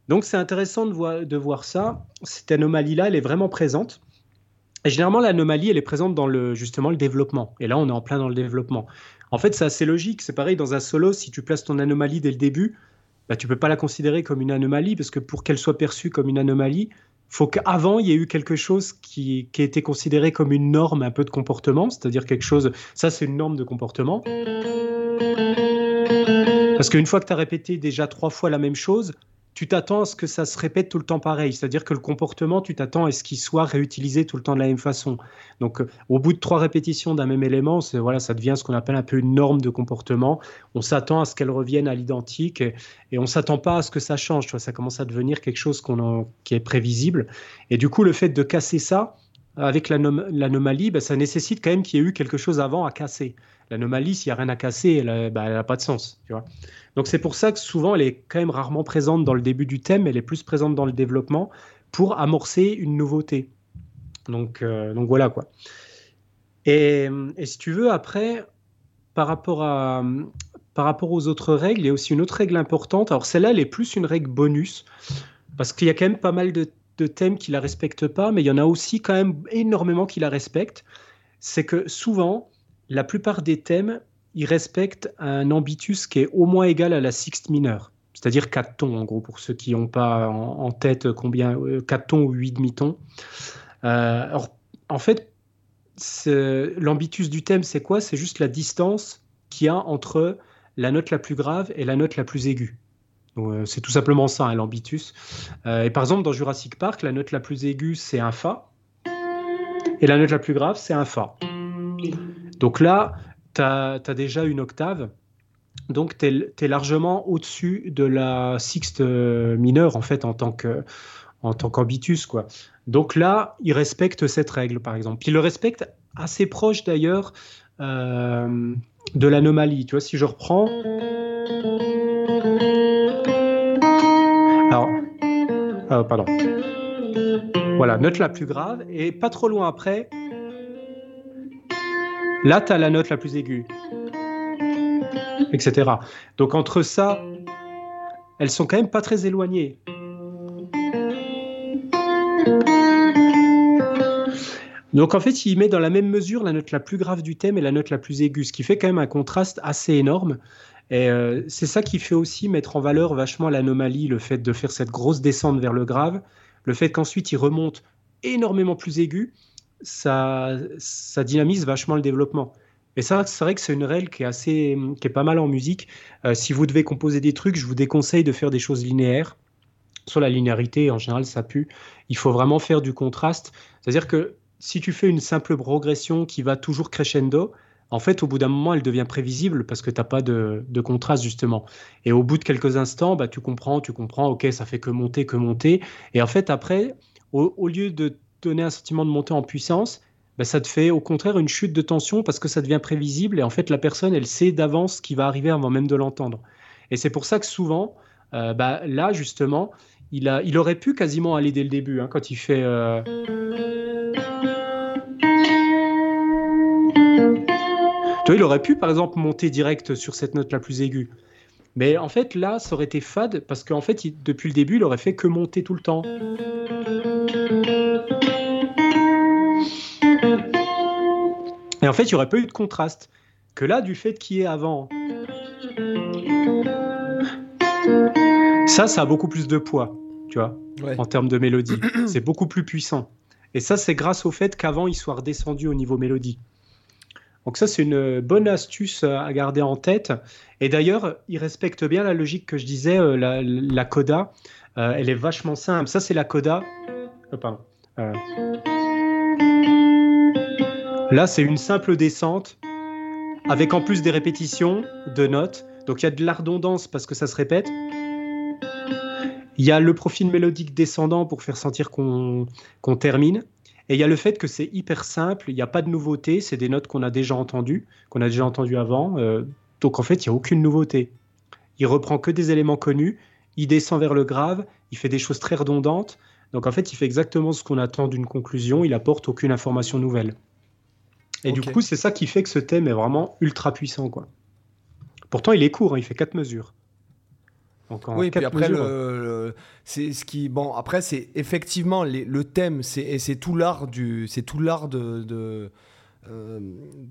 Donc c'est intéressant de voir, de voir ça. Cette anomalie-là, elle est vraiment présente. Et généralement, l'anomalie, elle est présente dans le, justement le développement. Et là, on est en plein dans le développement. En fait, c'est assez logique. C'est pareil dans un solo, si tu places ton anomalie dès le début, bah, tu peux pas la considérer comme une anomalie, parce que pour qu'elle soit perçue comme une anomalie, faut qu'avant, il y ait eu quelque chose qui, qui été considéré comme une norme un peu de comportement, c'est-à-dire quelque chose, ça c'est une norme de comportement. Parce qu'une fois que tu as répété déjà trois fois la même chose, tu t'attends à ce que ça se répète tout le temps pareil. C'est-à-dire que le comportement, tu t'attends à ce qu'il soit réutilisé tout le temps de la même façon. Donc, euh, au bout de trois répétitions d'un même élément, voilà, ça devient ce qu'on appelle un peu une norme de comportement. On s'attend à ce qu'elle revienne à l'identique et, on on s'attend pas à ce que ça change. Tu vois, ça commence à devenir quelque chose qu'on qui est prévisible. Et du coup, le fait de casser ça, avec l'anomalie, bah, ça nécessite quand même qu'il y ait eu quelque chose avant à casser. L'anomalie, s'il n'y a rien à casser, elle n'a bah, pas de sens. Tu vois Donc c'est pour ça que souvent, elle est quand même rarement présente dans le début du thème, elle est plus présente dans le développement pour amorcer une nouveauté. Donc, euh, donc voilà quoi. Et, et, si tu veux, après, par rapport, à, par rapport aux autres règles, il y a aussi une autre règle importante. Alors celle-là, elle est plus une règle bonus, parce qu'il y a quand même pas mal de de thèmes qui la respectent pas, mais il y en a aussi quand même énormément qui la respectent. C'est que souvent, la plupart des thèmes, ils respectent un ambitus qui est au moins égal à la sixte mineure, c'est-à-dire 4 tons en gros, pour ceux qui n'ont pas en, tête combien, 4 euh, tons ou 8 demi-tons. Euh, alors, en fait, l'ambitus du thème, c'est quoi? C'est juste la distance qu'il y a entre la note la plus grave et la note la plus aiguë. Euh, c'est tout simplement ça, un lambitus. Euh, et par exemple, dans Jurassic Park, la note la plus aiguë, c'est un Fa. Et la note la plus grave, c'est un Fa. Donc là, tu as, déjà une octave. Donc tu es, largement au-dessus de la sixte mineure, en fait, en tant que tant qu'ambitus. Donc là, il respecte cette règle par exemple. Il le respecte assez proche d'ailleurs euh, de l'anomalie. Tu vois, si je reprends. Alors, euh, pardon. Voilà, note la plus grave et pas trop loin après. Là, tu as la note la plus aiguë, etc. Donc entre ça, elles sont quand même pas très éloignées. Donc en fait, il met dans la même mesure la note la plus grave du thème et la note la plus aiguë, ce qui fait quand même un contraste assez énorme. Et euh, c'est ça qui fait aussi mettre en valeur vachement l'anomalie, le fait de faire cette grosse descente vers le grave, le fait qu'ensuite il remonte énormément plus aigu, ça, dynamise vachement le développement. Et ça, c'est vrai que c'est une règle qui est assez, qui est pas mal en musique. Euh, si vous devez composer des trucs, je vous déconseille de faire des choses linéaires. Sur la linéarité, en général, ça pue. Il faut vraiment faire du contraste. C'est-à-dire que si tu fais une simple progression qui va toujours crescendo, en fait, au bout d'un moment, elle devient prévisible parce que tu n'as pas de, contraste, justement. Et au bout de quelques instants, bah, tu comprends, tu comprends, ok, ça fait que monter, que monter. Et en fait, après, au, lieu de donner un sentiment de montée en puissance, bah, ça te fait au contraire une chute de tension parce que ça devient prévisible. Et en fait, la personne, elle sait d'avance ce qui va arriver avant même de l'entendre. Et c'est pour ça que souvent, euh, bah, là, justement, il, a, il aurait pu quasiment aller dès le début, hein, quand il fait... Euh, il aurait pu, par exemple, monter direct sur cette note la plus aiguë. Mais en fait, là, ça aurait été fade parce qu'en fait, depuis le début, il aurait fait que monter tout le temps. Et en fait, il n'y aurait pas eu de contraste. Que là, du fait qu'il y ait avant. Ça, ça a beaucoup plus de poids, tu vois, en termes de mélodie. [clears throat] c'est beaucoup plus puissant. Et ça, c'est grâce au fait qu'avant, il soit redescendu au niveau mélodie. Donc ça, c'est une bonne astuce à garder en tête. Et d'ailleurs, il respecte bien la logique que je disais, euh, la, coda. Euh, elle est vachement simple. Ça, c'est la coda. Oh, pardon. Euh. Là, c'est une simple descente avec en plus des répétitions de notes. Donc il y a de la redondance parce que ça se répète. Il y a le profil mélodique descendant pour faire sentir qu'on termine. Et il y a le fait que c'est hyper simple, il n'y a pas de nouveauté, c'est des notes qu'on a déjà entendues, qu'on a déjà entendues avant. Euh, donc en fait, il n'y a aucune nouveauté. Il reprend que des éléments connus, il descend vers le grave, il fait des choses très redondantes. Donc en fait, il fait exactement ce qu'on attend d'une conclusion, il apporte aucune information nouvelle. Et du coup, c'est ça qui fait que ce thème est vraiment ultra puissant. quoi. Pourtant, il est court, hein, il fait quatre mesures oui, puis après, le, c'est ce qui. Bon, après, c'est effectivement le thème, c'est tout l'art du. C'est tout l'art de. de euh,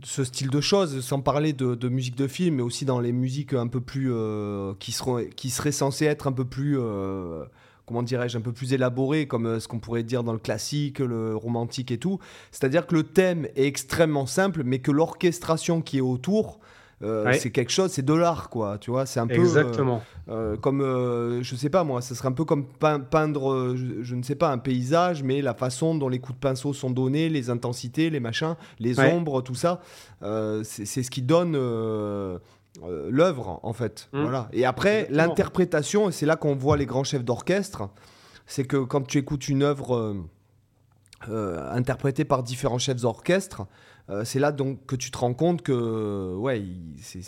ce style de choses, sans parler de, musique de film, mais aussi dans les musiques un peu plus euh, qui seront qui seraient censées être un peu plus euh, comment dirais-je un peu plus élaborées, comme ce qu'on pourrait dire dans le classique, le romantique et tout. C'est-à-dire que le thème est extrêmement simple, mais que l'orchestration qui est autour euh, c'est quelque chose, c'est de l'art, quoi. Tu vois, c'est un peu. Exactement. Euh, comme, euh, je sais pas moi, ce serait un peu comme peindre, je, ne sais pas, un paysage, mais la façon dont les coups de pinceau sont donnés, les intensités, les machins, les ombres, tout ça, c'est ce qui donne. L'œuvre en fait mmh. voilà et après l'interprétation c'est là qu'on voit les grands chefs d'orchestre c'est que quand tu écoutes une œuvre interprétée par différents chefs d'orchestre euh, c'est là donc que tu te rends compte que ouais, c'est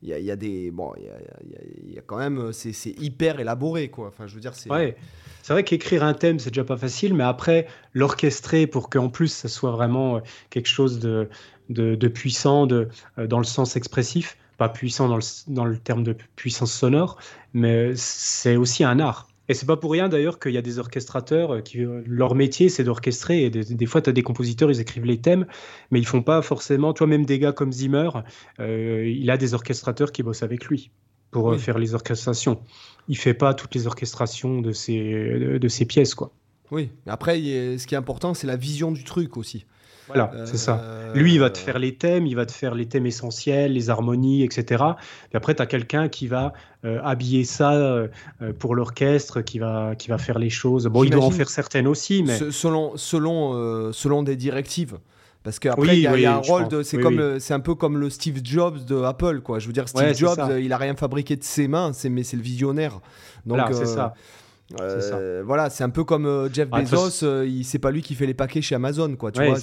il y, a, des bon il y a, quand même c'est hyper élaboré quoi. Enfin je veux dire c'est ouais. C'est vrai qu'écrire un thème, c'est déjà pas facile, mais après, l'orchestrer pour qu'en plus, ça soit vraiment euh, quelque chose de, de, puissant de, euh, dans le sens expressif, pas puissant dans le, dans le terme de puissance sonore, mais c'est aussi un art. Et c'est pas pour rien d'ailleurs qu'il y a des orchestrateurs euh, qui euh, leur métier c'est d'orchestrer et des, fois tu as des compositeurs ils écrivent les thèmes mais ils font pas forcément toi même des gars comme Zimmer euh, il a des orchestrateurs qui bossent avec lui pour faire les orchestrations. Il fait pas toutes les orchestrations de ses de, ses pièces quoi. Oui, après ce qui est important c'est la vision du truc aussi. Voilà, c'est ça. Lui, il va te faire les thèmes, il va te faire les thèmes essentiels, les harmonies, etc. Et après, tu as quelqu'un qui va habiller ça pour l'orchestre, qui va, qui va faire les choses. Bon, il doit en faire certaines aussi, mais. Selon, selon, selon des directives. Parce qu'après, il y, a un rôle de. C'est comme, c'est un peu comme le Steve Jobs de Apple, quoi. Je veux dire, Steve Jobs, il a rien fabriqué de ses mains, mais c'est le visionnaire. Donc, c'est ça. Euh, voilà, c'est un peu comme euh, Jeff ah, Bezos, euh, il c'est pas lui qui fait les paquets chez Amazon, quoi. Tu vois,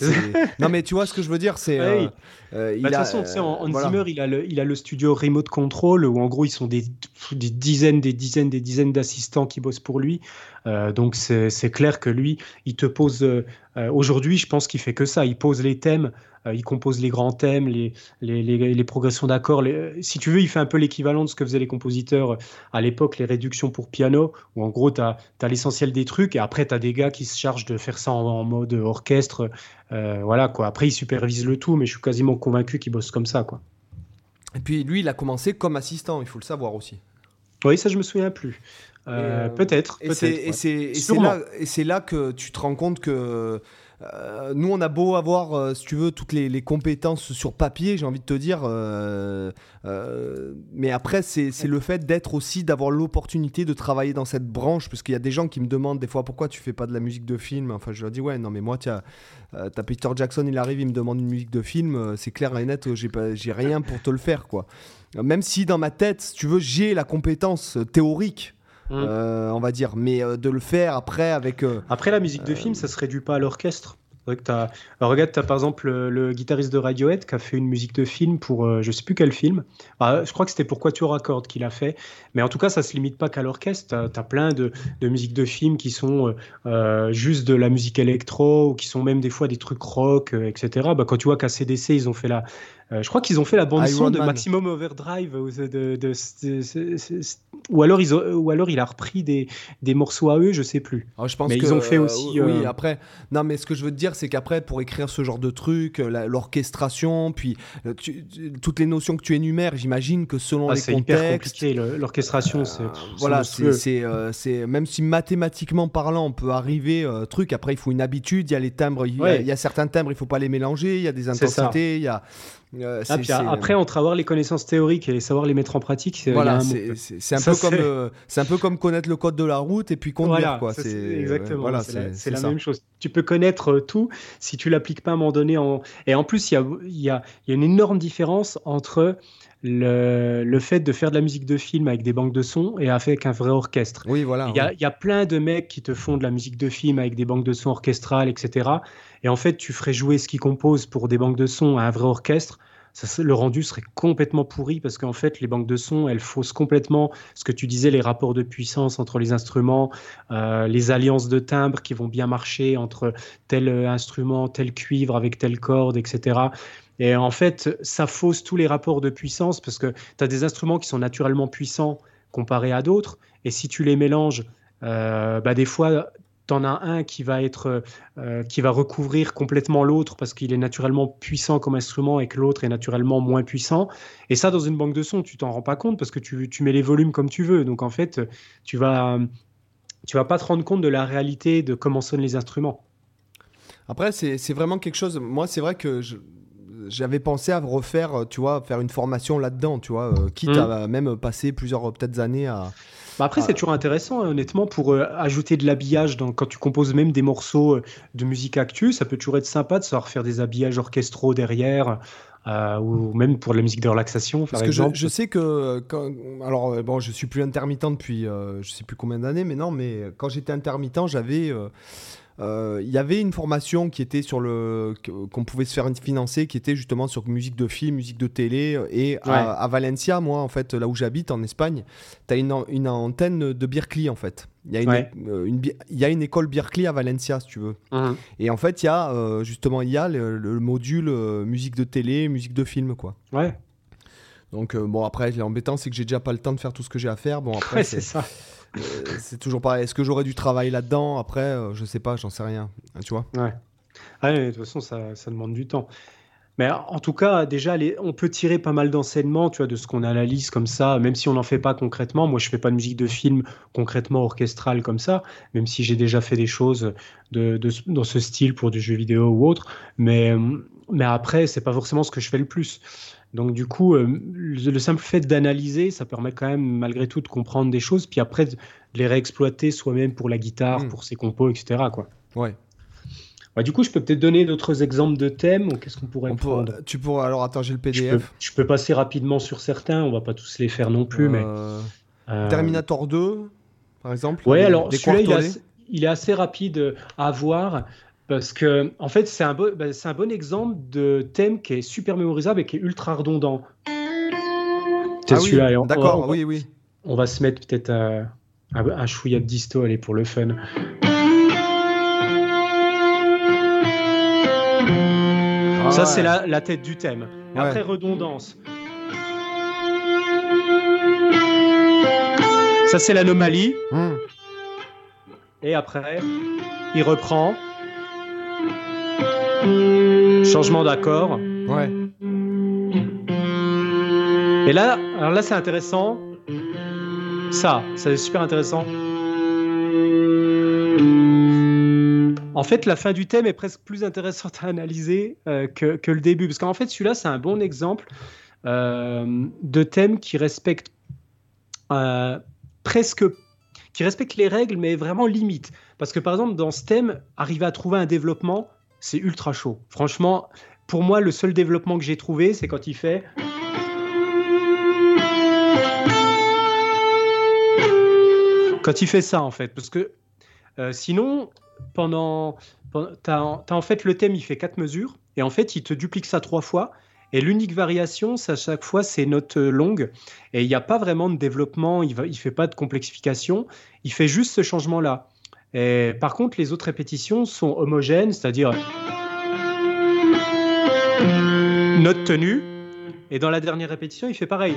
non mais tu vois ce que je veux dire, c'est. de toute façon, Hans Zimmer, il a le, il a le studio Remote Control où en gros ils sont des, des dizaines, des dizaines, des dizaines d'assistants qui bossent pour lui. donc c'est clair que lui, il te pose. Aujourd'hui, je pense qu'il fait que ça. Il pose les thèmes euh, il compose les grands thèmes, les, les, progressions d'accords. Si tu veux, il fait un peu l'équivalent de ce que faisaient les compositeurs euh, à l'époque, les réductions pour piano, où en gros, tu as, l'essentiel des trucs, et après, tu as des gars qui se chargent de faire ça en, mode orchestre. Euh, voilà, quoi. Après, il supervise le tout, mais je suis quasiment convaincu qu'il bosse comme ça, quoi. Et puis, lui, il a commencé comme assistant, il faut le savoir aussi. Oui, ça, je me souviens plus. peut-être. Et c'est là, là, que tu te rends compte que euh, nous, on a beau avoir, euh, si tu veux, toutes les, compétences sur papier, j'ai envie de te dire, euh, mais après, c'est le fait d'être aussi, d'avoir l'opportunité de travailler dans cette branche, parce qu'il y a des gens qui me demandent des fois pourquoi tu fais pas de la musique de film? Enfin, je leur dis, ouais, non, mais moi, tu as, Peter Jackson, il arrive, il me demande une musique de film, c'est clair et net, j'ai rien pour te le faire, quoi. Même si dans ma tête, si tu veux, j'ai la compétence théorique Mmh. Euh, on va dire, mais euh, de le faire après avec. Euh, après la musique de film, ça se réduit pas à l'orchestre. As... regarde, tu as par exemple le, guitariste de Radiohead qui a fait une musique de film pour je sais plus quel film. Ah, je crois que c'était pour Quatuor Accord qu'il a fait. Mais en tout cas, ça se limite pas qu'à l'orchestre. Tu as, plein de, de musiques de film qui sont juste de la musique électro ou qui sont même des fois des trucs rock, etc. Bah, quand tu vois qu'à CDC, ils ont fait la, euh, je crois qu'ils ont fait la bande son de Maximum Overdrive ou, ou alors ils ou alors il a repris des, des, morceaux à eux, je sais plus. Ah, je pense mais ils ont fait aussi. oui, euh, après. Non, mais ce que je veux te dire, c'est qu'après pour écrire ce genre de truc, l'orchestration, puis toutes les notions que tu énumères, j'imagine que selon ah, les contextes. C'est hyper compliqué. L'orchestration, c'est voilà, c'est même si mathématiquement parlant, on peut arriver truc. Après, il faut une habitude. Il y a les timbres, il y, a certains timbres, il faut pas les mélanger. Il y a des intensités, il y a euh, ah, après, entre avoir les connaissances théoriques et savoir les mettre en pratique, c'est voilà, c'est un, peu comme, euh, c'est un peu comme connaître le code de la route et puis conduire. quoi. C'est exactement. Voilà, c'est la, même chose. Tu peux connaître euh, tout si tu l'appliques pas à un moment donné. En... Et en plus, il y a, y, a, y a une énorme différence entre le, le, fait de faire de la musique de film avec des banques de sons et avec un vrai orchestre. Oui, voilà. Il y, a, y, a plein de mecs qui te font de la musique de film avec des banques de sons orchestrales, etc. Et en fait, tu ferais jouer ce qu'ils composent pour des banques de sons à un vrai orchestre. Ça, le rendu serait complètement pourri parce qu'en fait, les banques de sons, elles faussent complètement ce que tu disais, les rapports de puissance entre les instruments, euh, les alliances de timbres qui vont bien marcher entre tel instrument, tel cuivre avec telle corde, etc. Et en fait, ça fausse tous les rapports de puissance parce que tu as des instruments qui sont naturellement puissants comparés à d'autres. Et si tu les mélanges, euh, bah des fois, tu en as un qui va, être, euh, qui va recouvrir complètement l'autre parce qu'il est naturellement puissant comme instrument et que l'autre est naturellement moins puissant. Et ça, dans une banque de sons, tu t'en rends pas compte parce que tu, tu, mets les volumes comme tu veux. Donc en fait, tu vas, tu vas pas te rendre compte de la réalité de comment sonnent les instruments. Après, c'est vraiment quelque chose. Moi, c'est vrai que je, j'avais pensé à refaire, euh, tu vois, faire une formation là-dedans, tu vois, euh, quitte mmh. à même passer plusieurs peut-être années à. Bah après, c'est toujours intéressant, hein, honnêtement, pour euh, ajouter de l'habillage quand tu composes même des morceaux de musique actuelle, ça peut toujours être sympa de savoir faire des habillages orchestraux derrière. ou même pour la musique de relaxation. Parce que Je, sais que, alors bon, je suis plus intermittent depuis, je sais plus combien d'années, mais non, mais quand j'étais intermittent, j'avais euh, il y avait une formation qui était sur le qu'on pouvait se faire financer, qui était justement sur musique de film, musique de télé. Et à, Valencia, moi, en fait, là où j'habite, en Espagne, tu as une, une, antenne de Berkeley, en fait. Il y, a une, euh, il y a une école Berkeley à Valencia, si tu veux. Mhm. Et en fait, il y a euh, justement il y a le, module musique de télé, musique de film, quoi. Ouais. Donc, bon, après, l'embêtant, c'est que j'ai déjà pas le temps de faire tout ce que j'ai à faire. Bon, après, [laughs] c'est ça. Euh, c'est toujours pareil. Est-ce que j'aurais du travail là-dedans Après, euh, je sais pas, j'en sais rien. Tu vois Ouais. Ah, de toute façon, ça, demande du temps. Mais en tout cas, déjà, on peut tirer pas mal d'enseignements, tu vois, de ce qu'on analyse comme ça, même si on n'en fait pas concrètement. Moi, je fais pas de musique de film concrètement orchestrale comme ça, même si j'ai déjà fait des choses dans ce style pour du jeu vidéo ou autre. Mais, mais après, c'est pas forcément ce que je fais le plus. Donc du coup, euh, le simple fait d'analyser, ça permet quand même malgré tout de comprendre des choses, puis après de les réexploiter soi-même pour la guitare, hmm. pour ses compos, etc. Quoi. Ouais. Bah, du coup, je peux peut-être donner d'autres exemples de thèmes. Qu'est-ce qu'on pourrait prendre? Tu pourrais. Alors, attends, j'ai le PDF. Je peux, passer rapidement sur certains. On va pas tous les faire non plus, mais. Euh, euh, Terminator 2, par exemple. Ouais, alors celui-là, il, est assez rapide à voir. Parce que, en fait, c'est un, bon, bah, un bon exemple de thème qui est super mémorisable et qui est ultra redondant. C'est ah celui-là. D'accord, oui, oui. On va se mettre peut-être un, un chouïa de disto, allez, pour le fun. Ça, c'est la, tête du thème. Après, redondance. Ça, c'est l'anomalie. Hmm. Et après, il reprend. Changement d'accord. Ouais. Et là, alors là, c'est intéressant. Ça, c'est super intéressant. En fait, la fin du thème est presque plus intéressante à analyser euh, que, le début. Parce qu'en fait, celui-là, c'est un bon exemple euh, de thème qui respecte euh, presque qui respecte les règles, mais vraiment limite. Parce que par exemple, dans ce thème, arriver à trouver un développement, c'est ultra chaud. Franchement, pour moi, le seul développement que j'ai trouvé, c'est quand il fait. Quand il fait ça, en fait. Parce que sinon, pendant. en fait le thème, il fait quatre mesures, et en fait, il te duplique ça trois fois. Et l'unique variation, c'est à chaque fois ces notes longues. Et il n'y a pas vraiment de développement, il ne il fait pas de complexification, il fait juste ce changement-là. Par contre, les autres répétitions sont homogènes, c'est-à-dire note tenue. Et dans la dernière répétition, il fait pareil.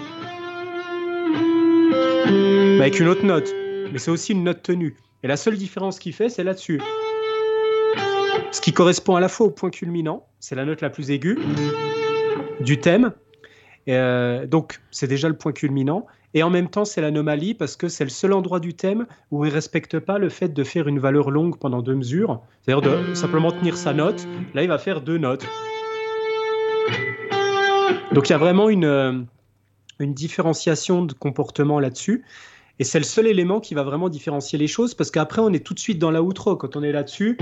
Mais avec une autre note. Mais c'est aussi une note tenue. Et la seule différence qu'il fait, c'est là-dessus. Ce qui correspond à la fois au point culminant, c'est la note la plus aiguë du thème. Euh, donc, c'est déjà le point culminant. Et en même temps, c'est l'anomalie parce que c'est le seul endroit du thème où il respecte pas le fait de faire une valeur longue pendant deux mesures. C'est-à-dire de simplement tenir sa note. Là, il va faire deux notes. Donc, il y a vraiment une, euh, une différenciation de comportement là-dessus. Et c'est le seul élément qui va vraiment différencier les choses parce qu'après, on est tout de suite dans la outro quand on est là-dessus.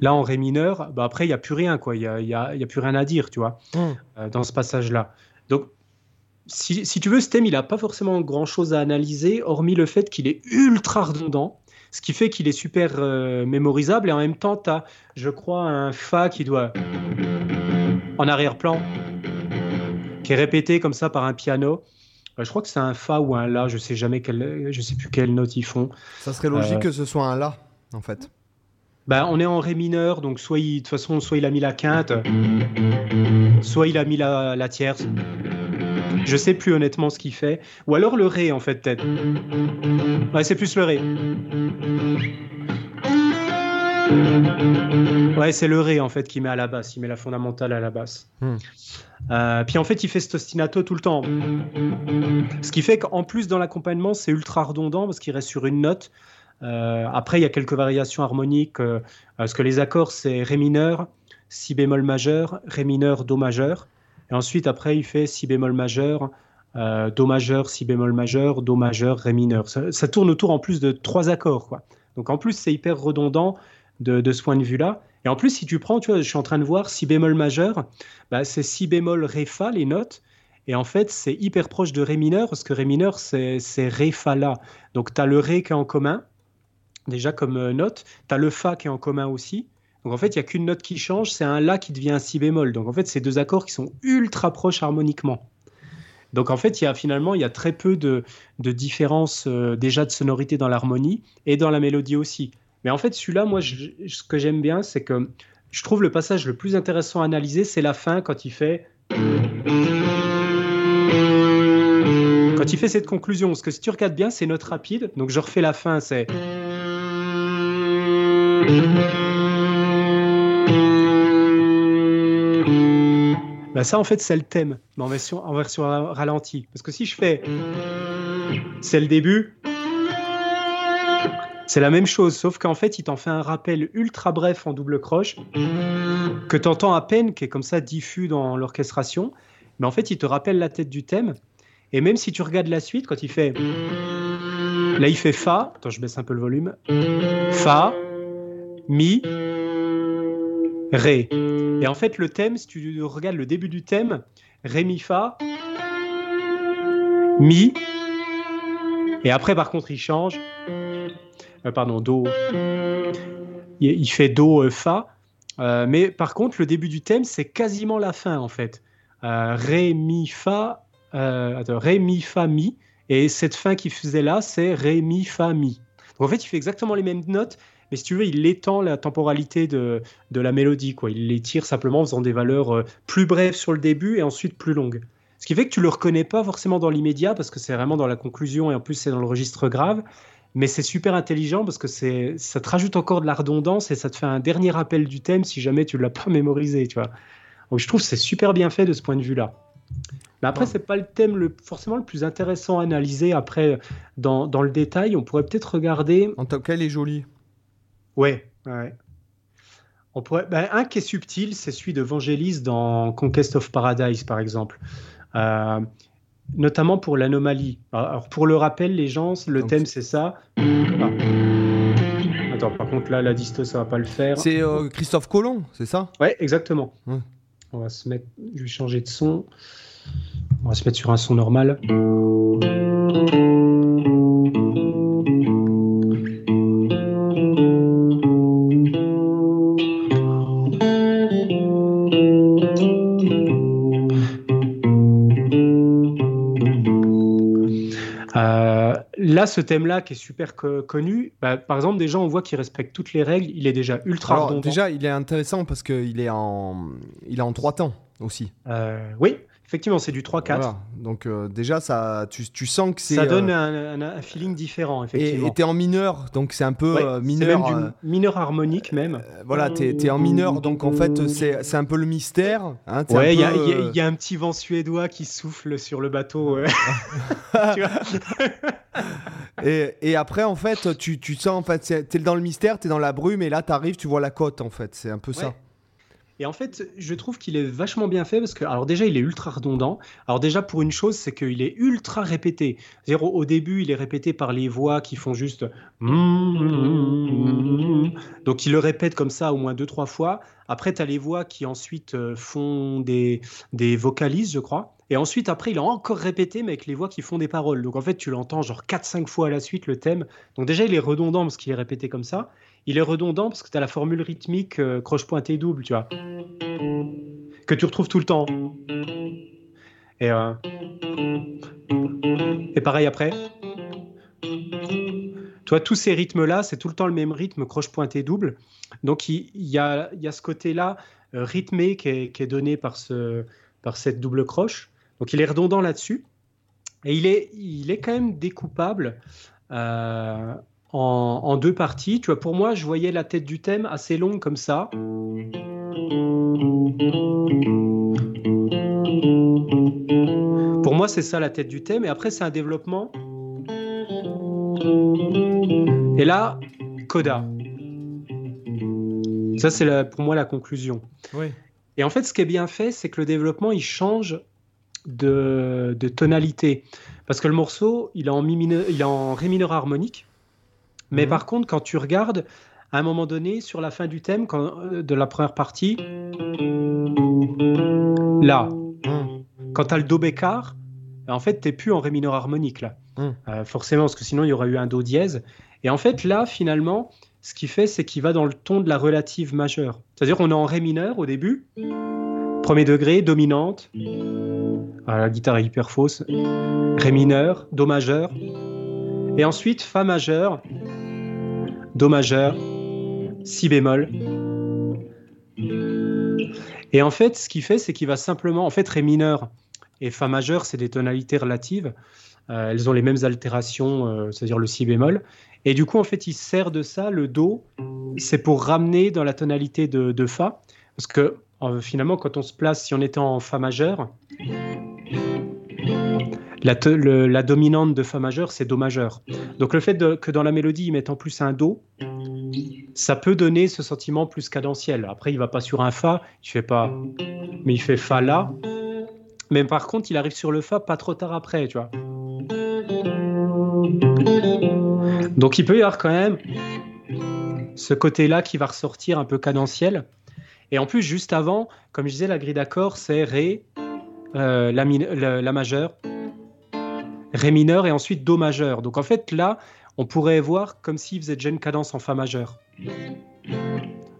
Là, en ré mineur, bah après, il n'y a plus rien, quoi. Il n'y a, y a, y a, plus rien à dire, tu vois, hmm. euh, dans ce passage-là. Donc, si, si, tu veux, ce thème, il n'a pas forcément grand-chose à analyser, hormis le fait qu'il est ultra redondant, ce qui fait qu'il est super euh, mémorisable, et en même temps, tu as, je crois, un Fa qui doit... en arrière-plan, qui est répété comme ça par un piano. Euh, je crois que c'est un Fa ou un La, je sais jamais quelle, je sais plus quelle note ils font. Ça serait logique que ce soit un La, en fait. Ben, on est en Ré mineur, donc soit il, de toute façon, soit il a mis la quinte, soit il a mis la, la tierce. Je sais plus honnêtement ce qu'il fait. Ou alors le Ré, en fait, peut-être. Ouais, c'est plus le Ré. Ouais, c'est le Ré, en fait, qui met à la basse. Il met la fondamentale à la basse. Hmm. Euh, puis en fait, il fait cet ostinato tout le temps. Ce qui fait qu'en plus, dans l'accompagnement, c'est ultra redondant parce qu'il reste sur une note. Euh, après, il y a quelques variations harmoniques, euh, parce que les accords, c'est Ré mineur, Si bémol majeur, Ré mineur, Do majeur. Et ensuite, après, il fait Si bémol majeur, euh, Do majeur, Si bémol majeur, Do majeur, Ré mineur. Ça, tourne autour en plus de trois accords. Quoi. Donc en plus, c'est hyper redondant de, ce point de vue-là. Et en plus, si tu prends, tu vois, je suis en train de voir Si bémol majeur, bah, c'est Si bémol, Ré, Fa, les notes. Et en fait, c'est hyper proche de Ré mineur, parce que Ré mineur, c'est Ré, Fa, La. Donc tu as le Ré qui est en commun, déjà comme euh, note. Tu as le Fa qui est en commun aussi. Donc en fait, il n'y a qu'une note qui change, c'est un La qui devient un Si bémol. Donc en fait, c'est deux accords qui sont ultra proches harmoniquement. Donc en fait, y a finalement il y a très peu de, de différence euh, déjà de sonorité dans l'harmonie et dans la mélodie aussi. Mais en fait, celui-là, moi, ce que j'aime bien, c'est que je trouve le passage le plus intéressant à analyser, c'est la fin quand il fait. Quand Quand il fait cette conclusion, parce que si tu regardes bien, c'est note rapide. Donc je refais la fin, c'est. Bah ça, en fait, c'est le thème, mais en version, en ralentie. Parce que si je fais. C'est le début. C'est la même chose, sauf qu'en fait, il t'en fait un rappel ultra bref en double croche, que tu entends à peine, qui est comme ça diffus dans l'orchestration. Mais en fait, il te rappelle la tête du thème. Et même si tu regardes la suite, quand il fait. Là, il fait Fa. Attends, je baisse un peu le volume. Fa, Mi, Ré. Et en fait, le thème, si tu regardes le début du thème, Ré, Mi, Fa, Mi. Et après, par contre, il change. Euh, pardon, Do. Il, fait Do, euh, Fa. Euh, mais par contre, le début du thème, c'est quasiment la fin, en fait. ré, Mi, Fa. Ré, Mi, Fa, Mi. Et cette fin qu'il faisait là, c'est Ré, Mi, Fa, Mi. Donc en fait, il fait exactement les mêmes notes, mais si tu veux, il étend la temporalité de, de la mélodie. Quoi. Il les tire simplement en faisant des valeurs plus brèves sur le début et ensuite plus longues. Ce qui fait que tu le reconnais pas forcément dans l'immédiat, parce que c'est vraiment dans la conclusion et en plus c'est dans le registre grave mais c'est super intelligent parce que c'est ça te rajoute encore de la redondance et ça te fait un dernier rappel du thème si jamais tu l'as pas mémorisé, tu vois. Donc je trouve que c'est super bien fait de ce point de vue-là. Mais après, c'est pas le thème le, forcément le plus intéressant à analyser. Après, dans, dans le détail, on pourrait peut-être regarder. En tant qu'elle est jolie. Ouais, ouais. On pourrait, ben, un qui est subtil, c'est celui de Vangelis dans Conquest of Paradise, par exemple. Euh, notamment pour l'anomalie. Alors pour le rappel, les gens, le thème c'est ça. Ah. Attends, par contre là, la disto ça va pas le faire. C'est euh, Christophe Colomb, c'est ça? Ouais, exactement. On va se mettre, je vais changer de son. On va se mettre sur un son normal. Là, ce thème-là qui est super connu, bah, par exemple, déjà, on voit qu'il respecte toutes les règles. Il est déjà ultra Alors, Déjà, il est intéressant parce qu'il est en, il est en trois temps aussi. Euh, oui. Effectivement, c'est du 3-4. Donc euh, déjà, ça, tu, tu sens que c'est... Ça donne euh, un, feeling différent, effectivement. Et tu es en mineur, donc c'est un peu euh, mineur... Même du mineur harmonique même. voilà, tu es, en mineur, donc en fait, c'est un peu le mystère. Hein, ouais, il y, a un petit vent suédois qui souffle sur le bateau. [laughs] [laughs] et, et, après, en fait, tu, tu sens, en fait, tu es dans le mystère, tu es dans la brume, et là, tu arrives, tu vois la côte, en fait. C'est un peu ça. Et en fait, je trouve qu'il est vachement bien fait parce que, alors déjà, il est ultra redondant. Alors déjà, pour une chose, c'est qu'il est ultra répété. cest au, début, il est répété par les voix qui font juste... Donc il le répète comme ça au moins deux, trois fois. Après, tu as les voix qui ensuite euh, font des, des vocalises, je crois. Et ensuite, après, il a encore répété, mais avec les voix qui font des paroles. Donc en fait, tu l'entends genre 4-5 fois à la suite, le thème. Donc déjà, il est redondant parce qu'il est répété comme ça il est redondant parce que tu as la formule rythmique euh, croche pointé double, tu vois, que tu retrouves tout le temps. Et, euh, et pareil après. Tu vois, tous ces rythmes-là, c'est tout le temps le même rythme croche pointé double. Donc il, y, a, y, a, ce côté-là euh, rythmé qui est, donné par, ce, par cette double croche. Donc il est redondant là-dessus. Et il est, il est quand même découpable. En, deux parties. Tu vois, pour moi, je voyais la tête du thème assez longue comme ça. Pour moi, c'est ça la tête du thème. Et après, c'est un développement. Et là, coda. Ça, c'est pour moi la conclusion. Et en fait, ce qui est bien fait, c'est que le développement, il change de, tonalité. Parce que le morceau, il est en, il est en ré mineur harmonique. Mais mhm. par contre, quand tu regardes, à un moment donné, sur la fin du thème euh, de la première partie, là, mhm. quand tu as le Do bécard, en fait, tu n'es plus en Ré mineur harmonique, là. Mhm. Euh, forcément, parce que sinon, il y aurait eu un Do dièse. Et en fait, là, finalement, ce qu'il fait, c'est qu'il va dans le ton de la relative majeure. C'est-à-dire qu'on est en Ré mineur au début, premier degré, dominante. Ah, la guitare est hyper fausse. Ré mineur, Do majeur. Et ensuite, Fa majeur, Do majeur, Si bémol. Et en fait, ce qu'il fait, c'est qu'il va simplement, en fait, Ré mineur et Fa majeur, c'est des tonalités relatives. elles ont les mêmes altérations, c'est-à-dire le si bémol. Et du coup, en fait, il sert de ça, le Do, c'est pour ramener dans la tonalité de, Fa. Parce que finalement, quand on se place, si on était en Fa majeur, la, dominante de Fa majeur, c'est Do majeur. Donc le fait que dans la mélodie, ils mettent en plus un Do, ça peut donner ce sentiment plus cadentiel. Après, il va pas sur un Fa, il fait pas, mais il fait Fa là. Mais par contre, il arrive sur le Fa pas trop tard après, tu vois. Donc il peut y avoir quand même ce côté-là qui va ressortir un peu cadentiel. Et en plus, juste avant, comme je disais, la grille d'accords, c'est Ré, euh, la, la, majeure, Ré mineur et ensuite Do majeur. Donc en fait, là, on pourrait voir comme s'il faisait déjà une cadence en Fa majeur.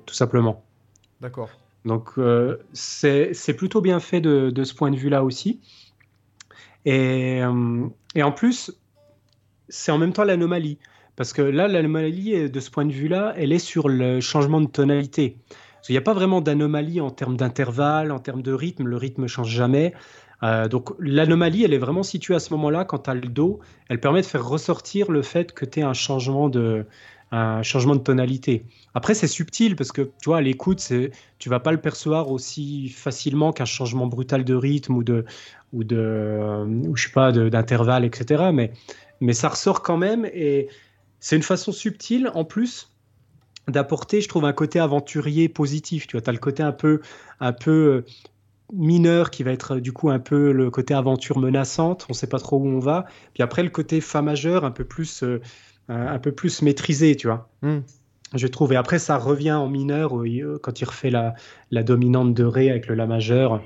Tout simplement. D'accord. Donc euh, c'est plutôt bien fait de, de ce point de vue-là aussi. Et, euh, et, en plus, c'est en même temps l'anomalie. Parce que là, l'anomalie, de ce point de vue-là, elle est sur le changement de tonalité. Il n'y a pas vraiment d'anomalie en termes d'intervalle, en termes de rythme. Le rythme ne change jamais. Euh, donc l'anomalie, elle est vraiment située à ce moment-là, quand tu as le Do. Elle permet de faire ressortir le fait que tu aies un changement de, un changement de tonalité. Après, c'est subtil parce que tu vois, à l'écoute, tu vas pas le percevoir aussi facilement qu'un changement brutal de rythme ou de, ou de, ou je sais pas, d'intervalle, etc. Mais, mais ça ressort quand même et c'est une façon subtile en plus d'apporter, je trouve, un côté aventurier positif. Tu vois, as le côté un peu, un peu euh, mineur qui va être du coup un peu le côté aventure menaçante. On ne sait pas trop où on va. Puis après le côté fa majeur un peu plus, euh, un peu plus maîtrisé, tu vois. Hmm. Je trouve. Et après ça revient en mineur quand il refait la, la dominante de ré avec le la majeur.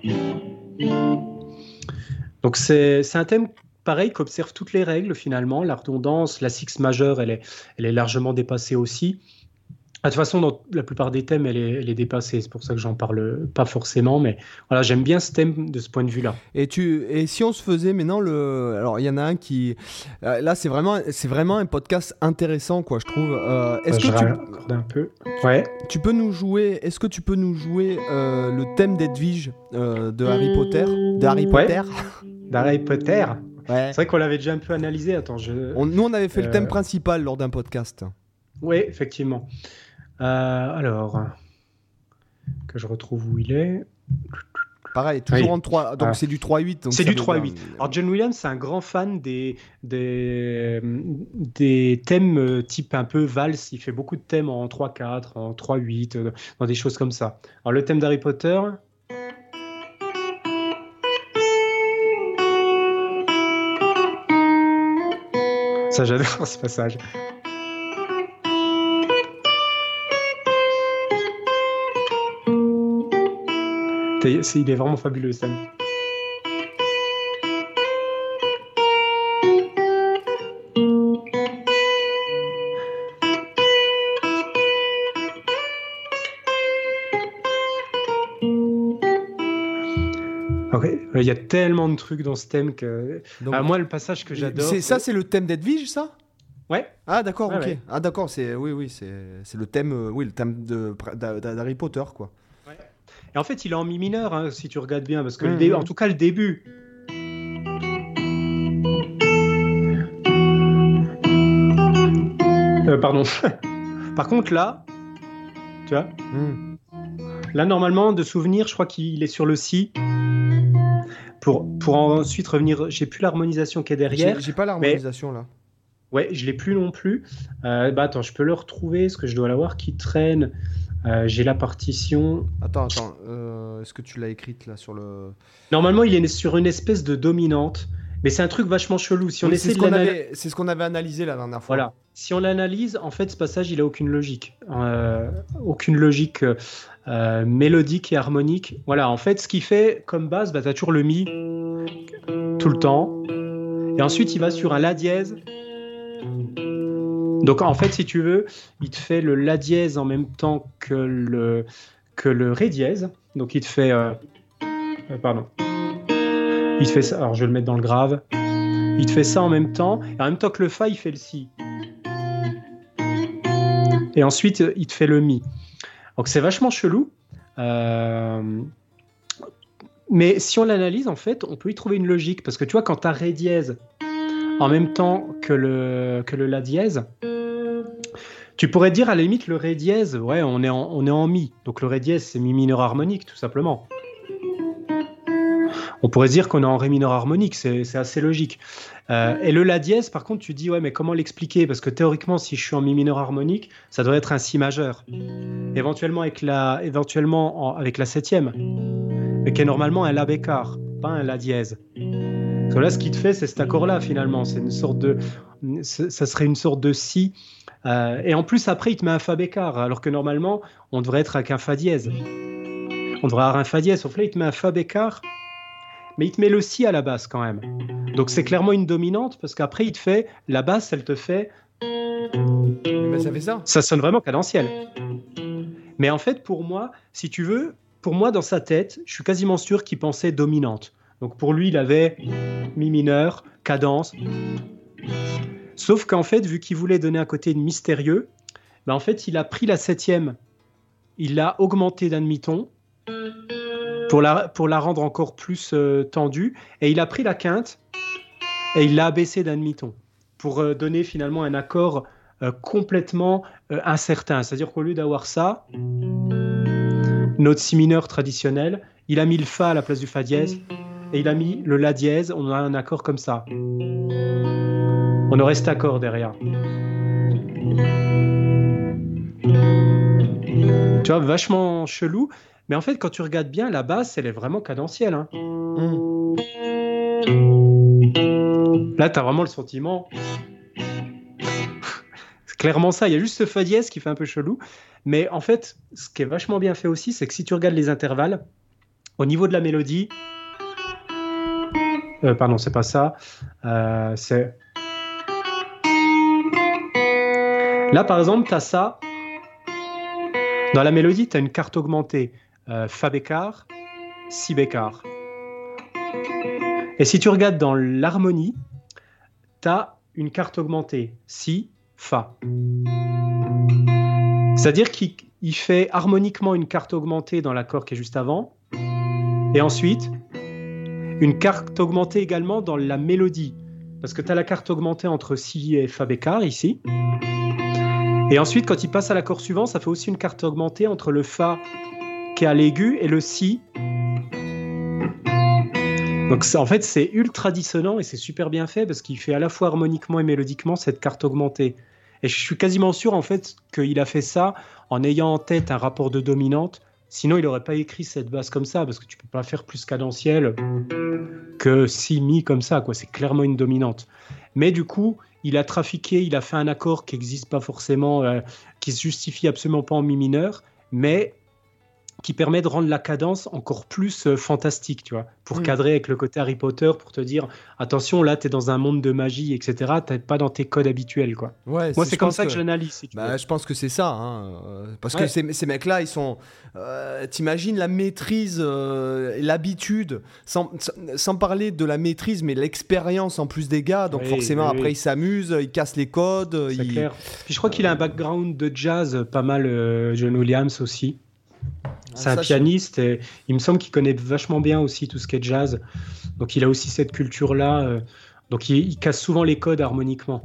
Donc c'est un thème pareil, qu'observe toutes les règles finalement. La redondance, la six majeure, elle est, elle est largement dépassée aussi. Ah, de toute façon, dans la plupart des thèmes, elle est, dépassée. C'est pour ça que j'en parle pas forcément. Mais voilà, j'aime bien ce thème de ce point de vue-là. Et, tu, et si on se faisait maintenant le. Alors, il y en a un qui. Euh, là, c'est vraiment, c'est vraiment un podcast intéressant, quoi, je trouve. Euh, est-ce que tu. un peu. Ouais. Tu peux nous jouer. Est-ce que tu peux nous jouer euh, le thème d'Edwige de Harry Potter? De Harry Potter? D'Harry Potter? C'est vrai qu'on l'avait déjà un peu analysé. Attends, je... nous, on avait fait le thème euh, principal lors d'un podcast. Oui, effectivement. Euh, alors, que je retrouve où il est. Pareil, toujours en 3. Donc c'est du 3-8. C'est du 3-8. Alors John Williams, c'est un grand fan des, des, des thèmes euh, type un peu valse. Il fait beaucoup de thèmes en 3-4, en 3-8, dans des choses comme ça. Alors le thème d'Harry Potter, Ça, j'adore [laughs] ce passage. Il est vraiment fabuleux, Sam. Il y a tellement de trucs dans ce thème que. Ah, moi, le passage que j'adore. C'est ça, c'est le thème d'Edwige, ça? Ouais. Ah d'accord, ok. Ah d'accord, c'est oui oui, c'est le thème euh, oui, le thème de d'Harry Potter quoi. Et en fait, il est en mi mineur hein, si tu regardes bien parce que le mmh, mmh. en tout cas le début. Euh, pardon. [laughs] Par contre là, tu vois. Mmh. Là normalement de souvenir, je crois qu'il est sur le si pour, pour ensuite revenir. J'ai plus l'harmonisation qui est derrière. J'ai pas l'harmonisation là. Ouais, je l'ai plus non plus. Euh, bah attends, je peux le retrouver, ce que je dois l'avoir qui traîne. Euh, j'ai la partition. Attends, attends. Euh, est-ce que tu l'as écrite là sur le. Normalement, il est sur une espèce de dominante. Mais c'est un truc vachement chelou. Si on essaie c'est ce qu'on avait analysé la dernière fois. Voilà. Si on l'analyse, en fait, ce passage, il a aucune logique, aucune logique euh, mélodique et harmonique. Voilà, en fait, ce qui fait comme base, bah, tu as toujours le mi tout le temps. Et ensuite, il va sur un la dièse. Donc, en fait, si tu veux, il te fait le la dièse en même temps que le, que le ré dièse. Donc, il te fait. Euh, euh, pardon. Il te fait ça. Alors, je vais le mettre dans le grave. Il te fait ça en même temps. Et en même temps que le fa, il fait le si. Et ensuite, il te fait le mi. Donc c'est vachement chelou. Euh, mais si on l'analyse, en fait, on peut y trouver une logique. Parce que tu vois, quand tu as Ré dièse en même temps que le, que le La dièse. Tu pourrais dire à la limite le Ré dièse, ouais, on est en, on est en Mi. Donc le Ré dièse, c'est Mi mineur harmonique, tout simplement. On pourrait dire qu'on est en Ré mineur harmonique, c'est assez logique. Euh, et le La dièse, par contre, tu dis, ouais, mais comment l'expliquer? Parce que théoriquement, si je suis en Mi mineur harmonique, ça doit être un Si majeur. Éventuellement avec la, éventuellement avec la septième, mais qui est normalement un La bécard, pas un La dièse. Parce que là, ce qui te fait, c'est cet accord-là, finalement. C'est une sorte de. Ça serait une sorte de Si. Euh, et en plus, après, il te met un Fa bécard, alors que normalement, on devrait être avec un Fa dièse. On devrait avoir un Fa dièse. Sauf là, il te met un Fa bécard mais il te met le si à la basse quand même. Donc c'est clairement une dominante parce qu'après il te fait la basse, elle te fait. Ben, ça fait ça. Ça sonne vraiment cadentiel. Mais en fait, pour moi, si tu veux, pour moi dans sa tête, je suis quasiment sûr qu'il pensait dominante. Donc pour lui, il avait mi mineur, cadence. Sauf qu'en fait, vu qu'il voulait donner un côté mystérieux, ben en fait, il a pris la septième, il l'a augmenté d'un demi-ton pour la, pour la rendre encore plus euh, tendue. Et il a pris la quinte et il l'a abaissé d'un demi-ton pour euh, donner finalement un accord euh, complètement incertain. C'est-à-dire qu'au lieu d'avoir ça, notre si mineur traditionnel, il a mis le fa à la place du fa dièse et il a mis le la dièse. On a un accord comme ça. On aurait cet accord derrière. Tu vois, vachement chelou. Mais en fait, quand tu regardes bien, la basse, elle est vraiment cadentielle. Hein. Mm. Là, tu as vraiment le sentiment. c'est clairement ça. Il y a juste ce fa dièse qui fait un peu chelou. Mais en fait, ce qui est vachement bien fait aussi, c'est que si tu regardes les intervalles, au niveau de la mélodie. Euh, pardon, c'est pas ça. Euh, c'est. Là, par exemple, tu as ça. Dans la mélodie, tu as une carte augmentée. Euh, fa bécard, si bécard. Et si tu regardes dans l'harmonie, tu as une carte augmentée, si, fa. C'est-à-dire qu'il fait harmoniquement une carte augmentée dans l'accord qui est juste avant, et ensuite une carte augmentée également dans la mélodie, parce que tu as la carte augmentée entre si et fa bécard ici. Et ensuite, quand il passe à l'accord suivant, ça fait aussi une carte augmentée entre le fa à l'aigu et le si. Donc en fait c'est ultra dissonant et c'est super bien fait parce qu'il fait à la fois harmoniquement et mélodiquement cette carte augmentée. Et je suis quasiment sûr en fait qu'il a fait ça en ayant en tête un rapport de dominante. Sinon il n'aurait pas écrit cette basse comme ça parce que tu peux pas faire plus cadentiel que si mi comme ça. C'est clairement une dominante. Mais du coup il a trafiqué, il a fait un accord qui n'existe pas forcément, euh, qui se justifie absolument pas en mi mineur, mais qui permet de rendre la cadence encore plus euh, fantastique, tu vois, pour mm. cadrer avec le côté Harry Potter, pour te dire attention, là, tu es dans un monde de magie, etc. Tu pas dans tes codes habituels, quoi. Ouais, Moi, c'est comme ça que, je l'analyse. bah, je pense que c'est ça, hein, euh, parce que ces, ces mecs-là, ils sont. Euh, t'imagines la maîtrise, l'habitude, sans, sans, parler de la maîtrise, mais l'expérience en plus des gars. Donc forcément, après, ils s'amusent, ils cassent les codes. C'est clair. Puis je crois qu'il a un background de jazz, pas mal John Williams aussi. C'est un pianiste et il me semble qu'il connaît vachement bien aussi tout ce qui est jazz. Donc il a aussi cette culture-là. Euh, donc il, casse souvent les codes harmoniquement.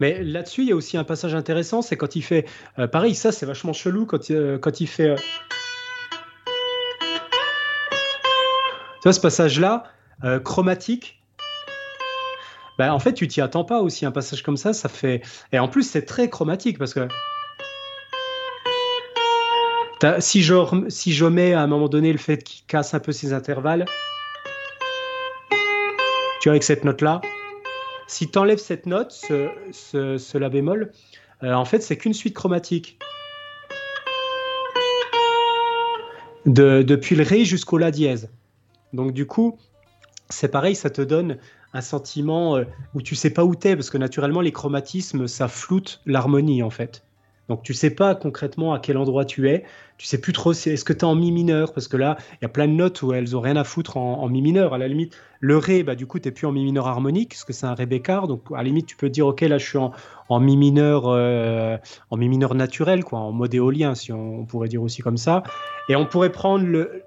Mais là-dessus, il y a aussi un passage intéressant, c'est quand il fait... Euh, pareil, ça c'est vachement chelou quand, euh, quand il fait... Tu vois ce passage-là, chromatique, ben, en fait, tu t'y attends pas aussi. Un passage comme ça, ça fait. Et en plus, c'est très chromatique parce que si, je, mets à un moment donné le fait qu'il casse un peu ses intervalles, tu vois, avec cette note-là, si tu enlèves cette note, ce, La bémol, euh, en fait, c'est qu'une suite chromatique. De, depuis le Ré jusqu'au La dièse. Donc, du coup, c'est pareil, ça te donne un sentiment euh, où tu sais pas où t'es, parce que naturellement, les chromatismes, ça floute l'harmonie, en fait. Donc tu sais pas concrètement à quel endroit tu es. Tu sais plus trop est-ce que tu es en mi mineur? Parce que là il y a plein de notes où elles ont rien à foutre en, mi mineur. À la limite le ré bah du coup tu plus en mi mineur harmonique parce que c'est un ré bécard donc à la limite tu peux dire ok là je suis en, mi mineur euh, en mi mineur naturel quoi en mode éolien si on, pourrait dire aussi comme ça. Et on pourrait prendre le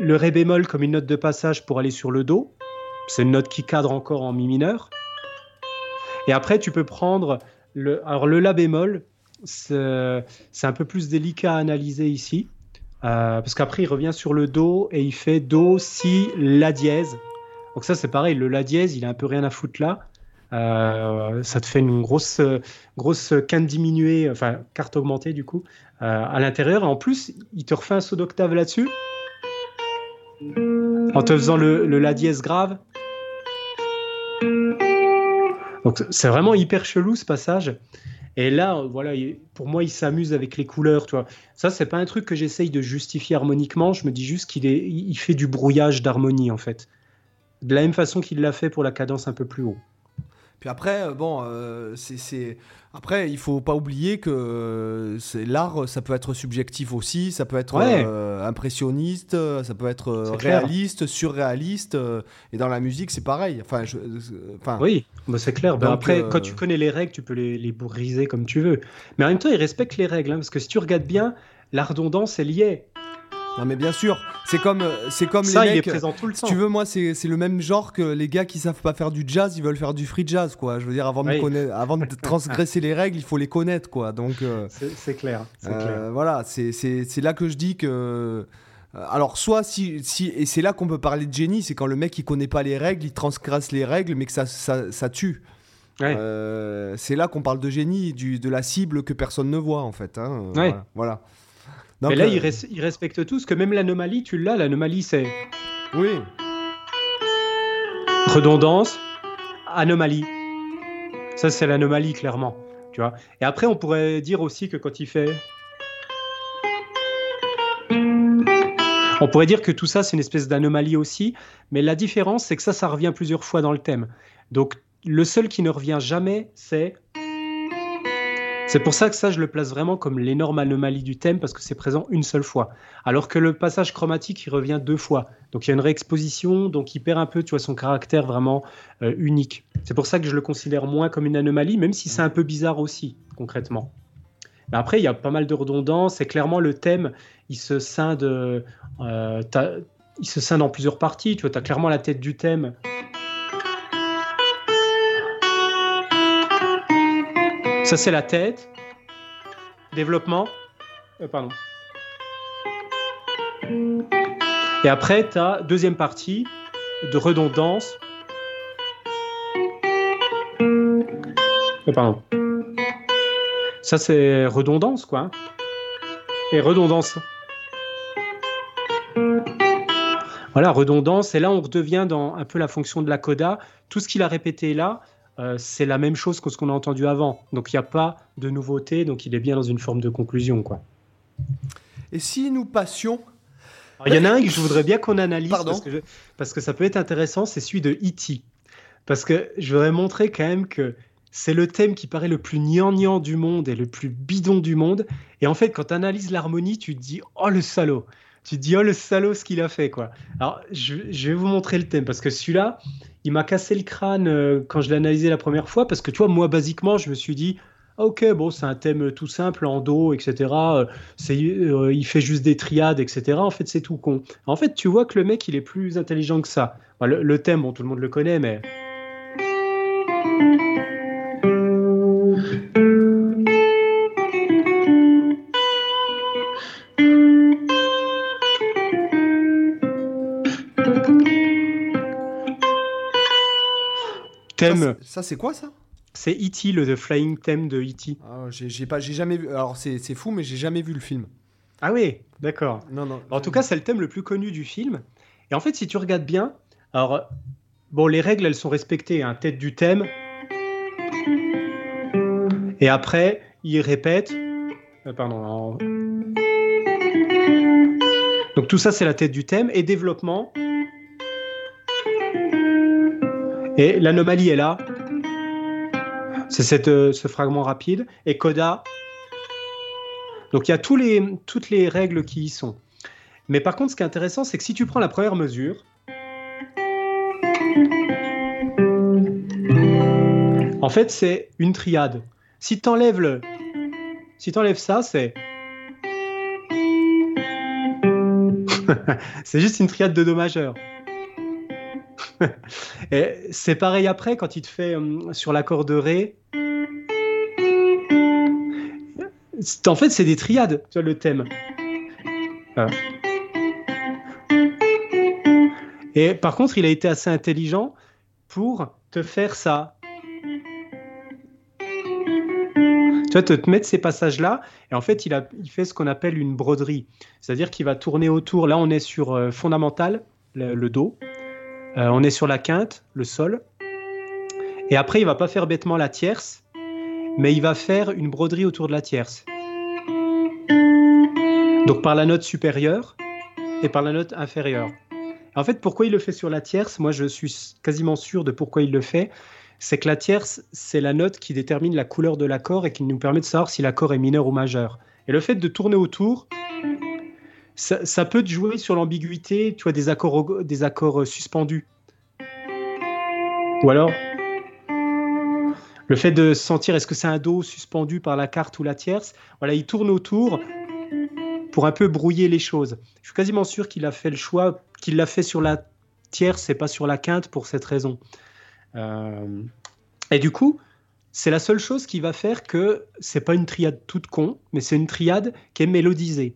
le ré bémol comme une note de passage pour aller sur le do c'est une note qui cadre encore en mi mineur. Et après, tu peux prendre le, alors le la bémol, c'est un peu plus délicat à analyser ici, euh, parce qu'après il revient sur le do et il fait do si la dièse. Donc ça c'est pareil, le la dièse, il a un peu rien à foutre là. Euh, ça te fait une grosse, grosse quinte diminuée, enfin carte augmentée du coup, euh, à l'intérieur. En plus, il te refait un saut d'octave là-dessus. En te faisant le, le, La dièse grave. Donc c'est vraiment hyper chelou ce passage. Et là, voilà, pour moi, il s'amuse avec les couleurs, tu vois. Ça, c'est pas un truc que j'essaye de justifier harmoniquement. Je me dis juste qu'il il fait du brouillage d'harmonie en fait, de la même façon qu'il l'a fait pour la cadence un peu plus haut. Puis après, euh, bon, euh, c'est après, il faut pas oublier que euh, c'est l'art, ça peut être subjectif aussi, ça peut être impressionniste, ça peut être réaliste, surréaliste, et dans la musique, c'est pareil. Enfin, je, enfin. Oui, bah c'est clair. Ben après, quand tu connais les règles, tu peux les, les briser comme tu veux. Mais en même temps, ils respectent les règles, hein, parce que si tu regardes bien, la redondance, elle y est. Non mais bien sûr, c'est comme c'est comme ça, les mecs. Il est présent tout le temps. Si tu veux, moi, c'est le même genre que les gars qui savent pas faire du jazz, ils veulent faire du free jazz, quoi. Je veux dire, avant de connaître, avant de [laughs] transgresser les règles, il faut les connaître, quoi. Donc euh, c'est clair. Euh, clair. Voilà, c'est là que je dis que. Euh, alors, soit si, si et c'est là qu'on peut parler de génie, c'est quand le mec il connaît pas les règles, il transgresse les règles, mais que ça, ça, ça tue. c'est là qu'on parle de génie, du, de la cible que personne ne voit en fait. Hein. voilà. voilà. Mais là, euh, ils, respectent tous, que même l'anomalie, tu l'as. L'anomalie, c'est. Oui. Redondance, anomalie. Ça, c'est l'anomalie, clairement. Tu vois. Et après, on pourrait dire aussi que quand il fait. On pourrait dire que tout ça, c'est une espèce d'anomalie aussi, mais la différence, c'est que ça, ça revient plusieurs fois dans le thème. Donc, le seul qui ne revient jamais, c'est c'est pour ça que ça, je le place vraiment comme l'énorme anomalie du thème, parce que c'est présent une seule fois. Alors que le passage chromatique, il revient deux fois. Donc il y a une réexposition, donc il perd un peu, tu vois, son caractère vraiment euh, unique. C'est pour ça que je le considère moins comme une anomalie, même si c'est un peu bizarre aussi, concrètement. Mais après, il y a pas mal de redondance, et clairement, le thème, il se scinde, euh, il se scinde en plusieurs parties. Tu vois, tu as clairement la tête du thème. Ça, c'est la tête. Développement. Euh. Et après, tu as deuxième partie de redondance. Euh, pardon. Ça, c'est redondance, quoi. Et redondance. Voilà, redondance. Et là, on redevient dans un peu la fonction de la coda. Tout ce qu'il a répété là, euh, c'est la même chose que ce qu'on a entendu avant. Donc il n'y a pas de nouveauté, donc il est bien dans une forme de conclusion. quoi. Et si nous passions... Il y en a un que je voudrais bien qu'on analyse parce que, parce que, ça peut être intéressant, c'est celui de E.T. Parce que je voudrais montrer quand même que c'est le thème qui paraît le plus gnangnan du monde et le plus bidon du monde. Et en fait, quand tu analyses l'harmonie, tu te dis Oh le salaud Tu te dis Oh le salaud ce qu'il a fait quoi. Alors je, je, vais vous montrer le thème parce que celui-là, il m'a cassé le crâne euh, quand je l'ai analysé la première fois parce que tu vois, moi, basiquement, je me suis dit, ah, ok, bon, c'est un thème tout simple en do, etc. Il fait juste des triades, etc. En fait, c'est tout con. En fait, tu vois que le mec, il est plus intelligent que ça. le, thème, bon, tout le monde le connaît, mais. Ça, c'est quoi ça? C'est E.T., le The Flying Theme de E.T. Ah, j'ai pas, j'ai jamais vu. Alors c'est fou, mais j'ai jamais vu le film. Ah oui, d'accord. Non, non. En tout cas, c'est le thème le plus connu du film. Et en fait, si tu regardes bien, alors bon, les règles, elles sont respectées. Hein, tête du thème. Et après, il répète. Euh, pardon. Donc tout ça, c'est la tête du thème. Et développement. Et l'anomalie est là. C'est euh, ce fragment rapide. Et coda. Donc il y a tous les, toutes les règles qui y sont. Mais par contre, ce qui est intéressant, c'est que si tu prends la première mesure, en fait, c'est une triade. Si tu enlèves le, si enlèves ça, c'est [laughs] c'est juste une triade de do majeur. [laughs] c'est pareil après quand il te fait euh, sur l'accord de Ré. En fait, c'est des triades, le thème. Ah. Et par contre, il a été assez intelligent pour te faire ça. Tu vois, te, mettre ces passages-là, et en fait, il, a, il fait ce qu'on appelle une broderie. C'est-à-dire qu'il va tourner autour. Là, on est sur euh, fondamental, le, Do. Euh, on est sur la quinte, le Sol. Et après, il va pas faire bêtement la tierce, mais il va faire une broderie autour de la tierce. Donc par la note supérieure et par la note inférieure. En fait, pourquoi il le fait sur la tierce? Moi, je suis quasiment sûr de pourquoi il le fait. C'est que la tierce, c'est la note qui détermine la couleur de l'accord et qui nous permet de savoir si l'accord est mineur ou majeur. Et le fait de tourner autour, ça, peut jouer sur l'ambiguïté, tu vois, des accords, des accords euh, suspendus. Ou alors, le fait de sentir est-ce que c'est un do suspendu par la carte ou la tierce, voilà, il tourne autour pour un peu brouiller les choses. Je suis quasiment sûr qu'il a fait le choix, qu'il l'a fait sur la tierce et pas sur la quinte pour cette raison. Euh, et du coup, c'est la seule chose qui va faire que c'est pas une triade toute con, mais c'est une triade qui est mélodisée.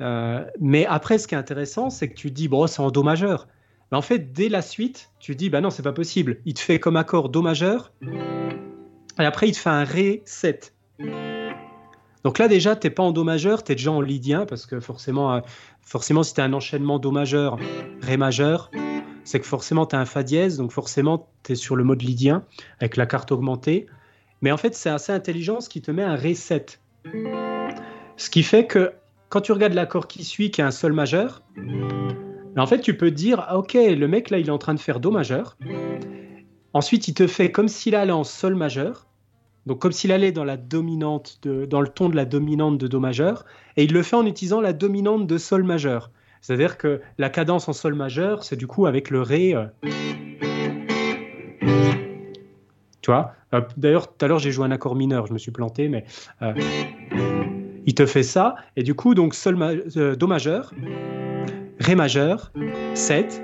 Euh, mais après, ce qui est intéressant, c'est que tu dis, bon, c'est en Do majeur. Mais en fait, dès la suite, tu dis, bah non, c'est pas possible. Il te fait comme accord Do majeur, et après, il te fait un Ré 7. Donc là, déjà, tu n'es pas en Do majeur, tu es déjà en lydien, parce que forcément, euh, forcément si tu as un enchaînement Do majeur, Ré majeur, c'est que forcément, tu as un Fa dièse, donc forcément, tu es sur le mode lydien, avec la carte augmentée. Mais en fait, c'est assez intelligent, ce qui te met un Ré 7. Ce qui fait que quand tu regardes l'accord qui suit, qui est un Sol majeur, en fait, tu peux dire, ah, ok, le mec là, il est en train de faire Do majeur. Ensuite, il te fait comme s'il allait en Sol majeur. Donc comme s'il allait dans la dominante de, dans le ton de la dominante de Do majeur, et il le fait en utilisant la dominante de Sol majeur. C'est-à-dire que la cadence en Sol majeur, c'est du coup avec le Ré. Euh, tu vois euh, D'ailleurs, tout à l'heure, j'ai joué un accord mineur, je me suis planté, mais euh, il te fait ça, et du coup, donc Sol Do majeur, Ré majeur, 7.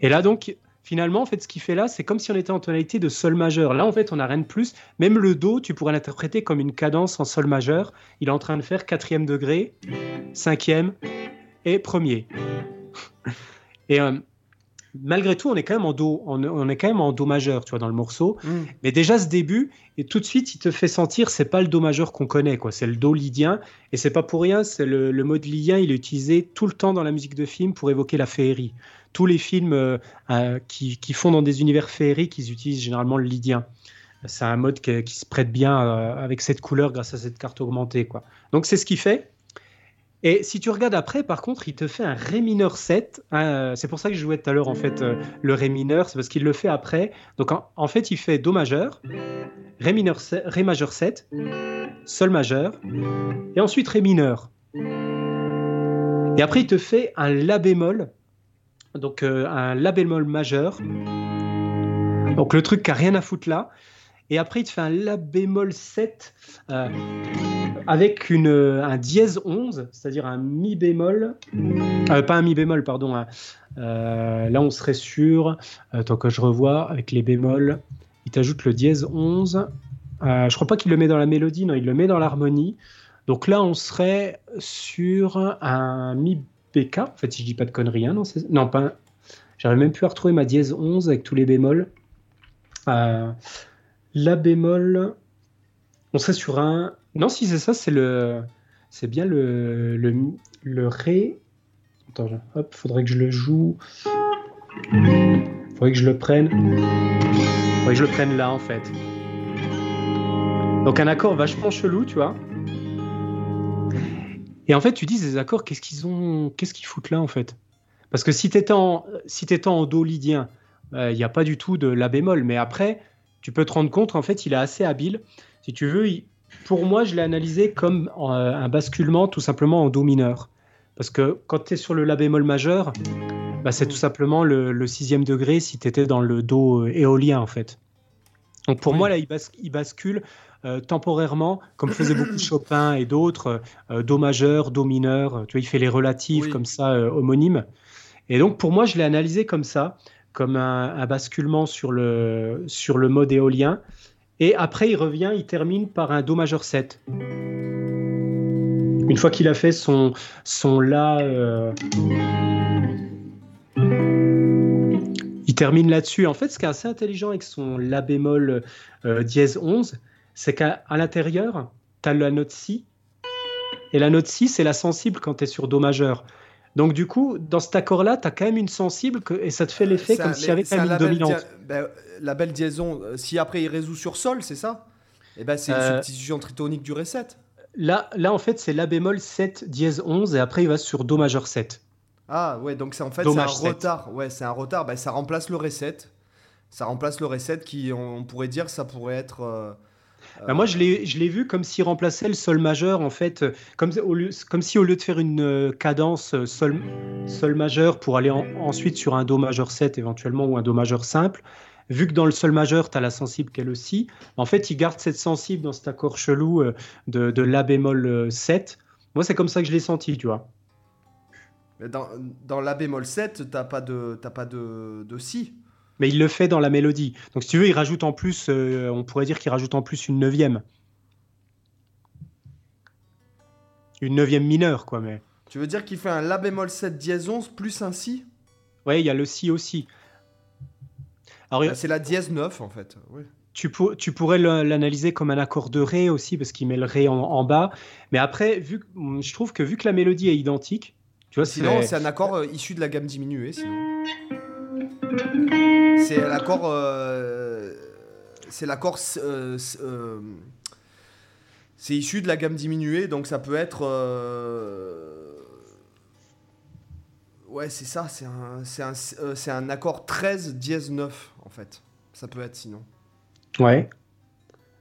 Et là, donc, finalement, en fait, ce qu'il fait là, c'est comme si on était en tonalité de sol majeur. Là, en fait, on n'a rien de plus. Même le do, tu pourrais l'interpréter comme une cadence en sol majeur. Il est en train de faire quatrième degré, cinquième et premier. et euh, malgré tout, on est quand même en do, on, est quand même en do majeur, tu vois, dans le morceau. Mm. Mais déjà ce début, et tout de suite, il te fait sentir, c'est pas le do majeur qu'on connaît, quoi. C'est le do lydien, et c'est pas pour rien. C'est le, le, mode lydien, il est utilisé tout le temps dans la musique de film pour évoquer la féerie tous les films euh, euh, qui, font dans des univers féeriques, ils utilisent généralement le lydien. C'est un mode qui, se prête bien euh, avec cette couleur grâce à cette carte augmentée. Quoi. Donc c'est ce qu'il fait. Et si tu regardes après, par contre, il te fait un Ré mineur 7. c'est pour ça que je jouais tout à l'heure, en fait, le Ré mineur, c'est parce qu'il le fait après. Donc, en, fait, il fait Do majeur, Ré, mineur Ré majeur 7, Sol majeur, et ensuite Ré mineur. Et après, il te fait un La bémol donc euh, un La bémol majeur. Donc le truc qui a rien à foutre là. Et après, il te fait un La bémol 7 euh, avec un dièse 11, c'est-à-dire un Mi bémol. Euh, pas un Mi bémol, pardon. là, on serait sur. Tant que je revois avec les bémols, il t'ajoute le dièse 11. je crois pas qu'il le met dans la mélodie, non, il le met dans l'harmonie. Donc là, on serait sur un Mi PK. En fait, si je dis pas de conneries, hein, non, pas. J'arrive même plus à retrouver ma dièse 11 avec tous les bémols. Euh, la bémol, on serait sur un. Non, si c'est ça, c'est le. C'est bien le, le, Ré. Attends, hop, faudrait que je le joue. Faudrait que je le prenne. Faudrait que je le prenne là, en fait. Donc un accord vachement chelou, tu vois. Et en fait, tu dis ces accords, qu'est-ce qu'ils ont, qu'est-ce qu'ils foutent là en fait? Parce que si tu étais en, si en do lydien, il n'y a pas du tout de la bémol. Mais après, tu peux te rendre compte, en fait, il est assez habile. Si tu veux, pour moi, je l'ai analysé comme euh, un basculement tout simplement en do mineur. Parce que quand tu es sur le la bémol majeur, bah, c'est tout simplement le, sixième degré si tu étais dans le do euh, éolien en fait. Donc pour moi, là, il bascule euh, temporairement, comme faisait beaucoup Chopin et d'autres, euh, Do majeur, Do mineur, tu vois, il fait les relatifs comme ça, euh, homonymes. Et donc pour moi, je l'ai analysé comme ça, comme un, basculement sur le, sur le mode éolien. Et après, il revient, il termine par un Do majeur 7. Une fois qu'il a fait son, son La. Euh, il termine là-dessus. En fait, ce qui est assez intelligent avec son La bémol euh, dièse 11, c'est qu'à l'intérieur, tu as la note Si. Et la note Si, c'est la sensible quand tu es sur Do majeur. Donc du coup, dans cet accord-là, tu as quand même une sensible et ça te fait l'effet comme s'il y avait quand même une dominante. Ben, la belle diaison, euh, si après il résout sur Sol, c'est ça? Et eh ben c'est une substitution tritonique du Ré 7. Là, là, en fait, c'est La bémol 7 dièse 11 et après il va sur Do majeur 7. Ah ouais, donc c'est en fait c'est un retard. Ouais, c'est un retard. Bah, ça remplace le Ré 7. Ça remplace le Ré 7 qui, on, pourrait dire, ça pourrait être. Euh, bah, moi, je l'ai vu comme s'il remplaçait le sol majeur, en fait, comme, au lieu, comme si au lieu de faire une euh, cadence euh, sol, sol majeur pour aller ensuite sur un Do majeur 7 éventuellement ou un Do majeur simple, vu que dans le sol majeur, tu as la sensible qu'elle aussi, en fait, il garde cette sensible dans cet accord chelou euh, de, de La bémol 7. Euh, Moi, c'est comme ça que je l'ai senti, tu vois. Dans, dans La bémol 7, t'as pas de, pas de, de Si. Mais il le fait dans la mélodie. Donc, si tu veux, il rajoute en plus, euh, on pourrait dire qu'il rajoute en plus une neuvième. Une neuvième mineure, quoi, mais... Tu veux dire qu'il fait un La bémol 7 dièse 11 plus un Si? Ouais, il y a le Si aussi. Bah, c'est la dièse 9 en fait. Tu, tu, pourrais l'analyser comme un accord de Ré aussi, parce qu'il met le Ré en, bas. Mais après, vu, je trouve que vu que la mélodie est identique, tu vois, sinon c'est un accord euh, issu de la gamme diminuée. Sinon. C'est l'accord. Euh, c'est l'accord. Euh, c'est issu de la gamme diminuée, donc ça peut être. Ouais, c'est ça, c'est un, euh, accord 13 dièse 9, en fait. Ça peut être sinon. Ouais.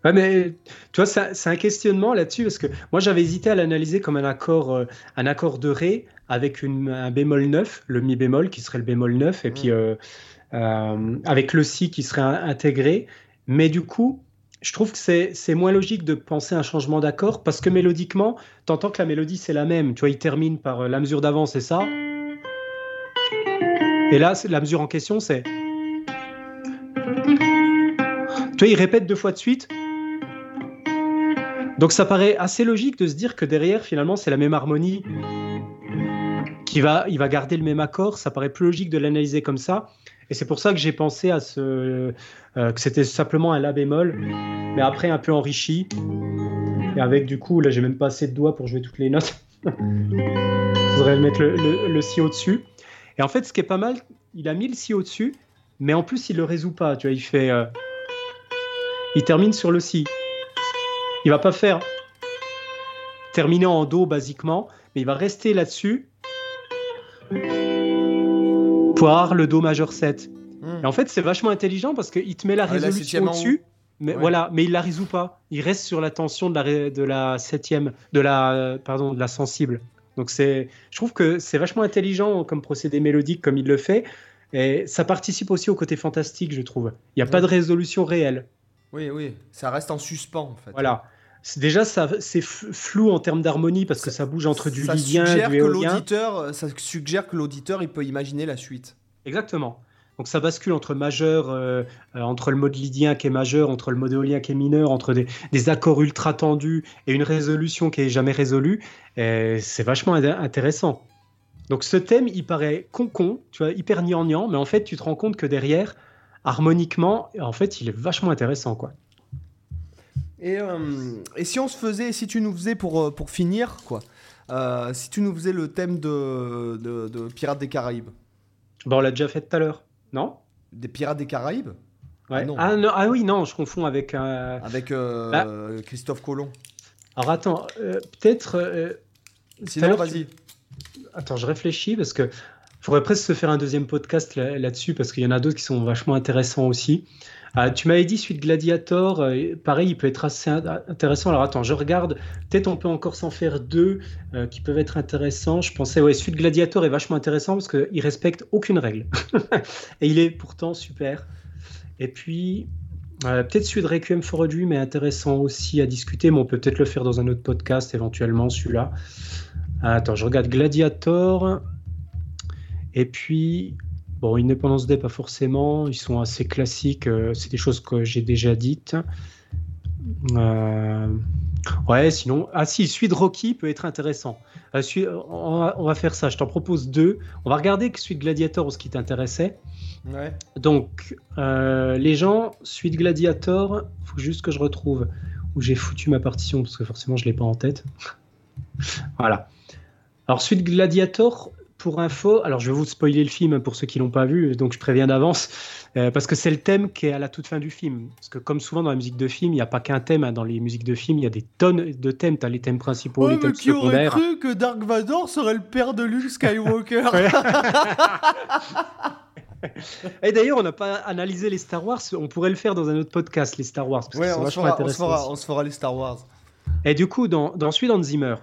Ouais, mais tu vois, c'est un questionnement là-dessus, parce que moi j'avais hésité à l'analyser comme un accord, euh, un accord de Ré avec une, un bémol 9, le Mi bémol qui serait le bémol 9, et puis euh, avec le Si qui serait intégré. Mais du coup, je trouve que c'est moins logique de penser un changement d'accord, parce que mélodiquement, t'entends que la mélodie c'est la même. Tu vois, il termine par la mesure d'avant, c'est ça. Et là, la mesure en question, c'est. Tu vois, il répète deux fois de suite. Donc ça paraît assez logique de se dire que derrière, finalement, c'est la même harmonie qui va, il va garder le même accord. Ça paraît plus logique de l'analyser comme ça. Et c'est pour ça que j'ai pensé à ce euh, que c'était simplement un la bémol, mais après un peu enrichi. Et avec du coup, là, j'ai même pas assez de doigts pour jouer toutes les notes. Il [laughs] faudrait mettre le, si au-dessus. Et en fait, ce qui est pas mal, il a mis le si au-dessus, mais en plus, il le résout pas. Tu vois, il fait. Euh, il termine sur le si. Il va pas faire terminer en do basiquement, mais il va rester là-dessus avoir le do majeur 7. Hmm. Et en fait, c'est vachement intelligent parce qu'il te met la ah, résolution au-dessus. Mais voilà, mais il la résout pas. Il reste sur la tension de la, de la septième, de la, pardon, de la sensible. Donc c'est, je trouve que c'est vachement intelligent comme procédé mélodique comme il le fait. Et ça participe aussi au côté fantastique, je trouve. Il n'y a pas de résolution réelle. Oui, oui, ça reste en suspens en fait. Voilà. Déjà, ça, c'est flou en termes d'harmonie parce que ça bouge entre du lydien, du éolien. Ça suggère que l'auditeur, il peut imaginer la suite. Exactement. Donc ça bascule entre majeur, euh, euh, entre le mode lydien qui est majeur, entre le mode éolien qui est mineur, entre des, accords ultra tendus et une résolution qui est jamais résolue. C'est vachement intéressant. Donc ce thème, il paraît con-con, tu vois, hyper gnangnan, mais en fait, tu te rends compte que derrière, harmoniquement, en fait, il est vachement intéressant, quoi. Et, euh, et si on se faisait, si tu nous faisais pour, pour finir, quoi, si tu nous faisais le thème de, de, Pirates des Caraïbes? Bon, on l'a déjà fait tout à l'heure. Non? Des Pirates des Caraïbes? Ah, ah, ah, oui, non, je confonds avec. Euh... Avec euh, bah. Christophe Colomb. Alors attends, euh, peut-être. Euh, Sinon, vas-y. Attends, je réfléchis parce que faudrait presque se faire un deuxième podcast là-dessus parce qu'il y en a d'autres qui sont vachement intéressants aussi. Ah, tu m'avais dit suite Gladiator, pareil, il peut être assez intéressant. Alors attends, je regarde. Peut-être on peut encore s'en faire deux qui peuvent être intéressants. Je pensais, ouais, suite Gladiator est vachement intéressant parce qu'il respecte aucune règle. [laughs] Et il est pourtant super. Et puis, peut-être celui de Requiem for a Dream est intéressant aussi à discuter, mais on peut peut-être le faire dans un autre podcast éventuellement, celui-là. Attends, je regarde Gladiator. Et puis, bon, Independence Day, pas forcément. Ils sont assez classiques. c'est des choses que j'ai déjà dites. Ouais, sinon. Ah si, de Rocky peut être intéressant. on, va, faire ça. Je t'en propose deux. On va regarder celui de Gladiator, ce qui t'intéressait. Ouais. Donc, les gens, de Gladiator, faut juste que je retrouve où j'ai foutu ma partition parce que forcément je l'ai pas en tête. [laughs] voilà. Alors suite Gladiator, pour info, alors je vais vous spoiler le film pour ceux qui l'ont pas vu, donc je préviens d'avance, euh, parce que c'est le thème qui est à la toute fin du film. Parce que comme souvent dans la musique de film, il n'y a pas qu'un thème, hein. dans les musiques de film, il y a des tonnes de thèmes, tu as les thèmes principaux, les thèmes mais qui aurait cru que Dark Vador serait le père de Luke Skywalker [laughs] [laughs] Et d'ailleurs, on n'a pas analysé les Star Wars. On pourrait le faire dans un autre podcast, les Star Wars. Parce on, se fera, on, se fera, les Star Wars. Et du coup, dans, dans celui Zimmer,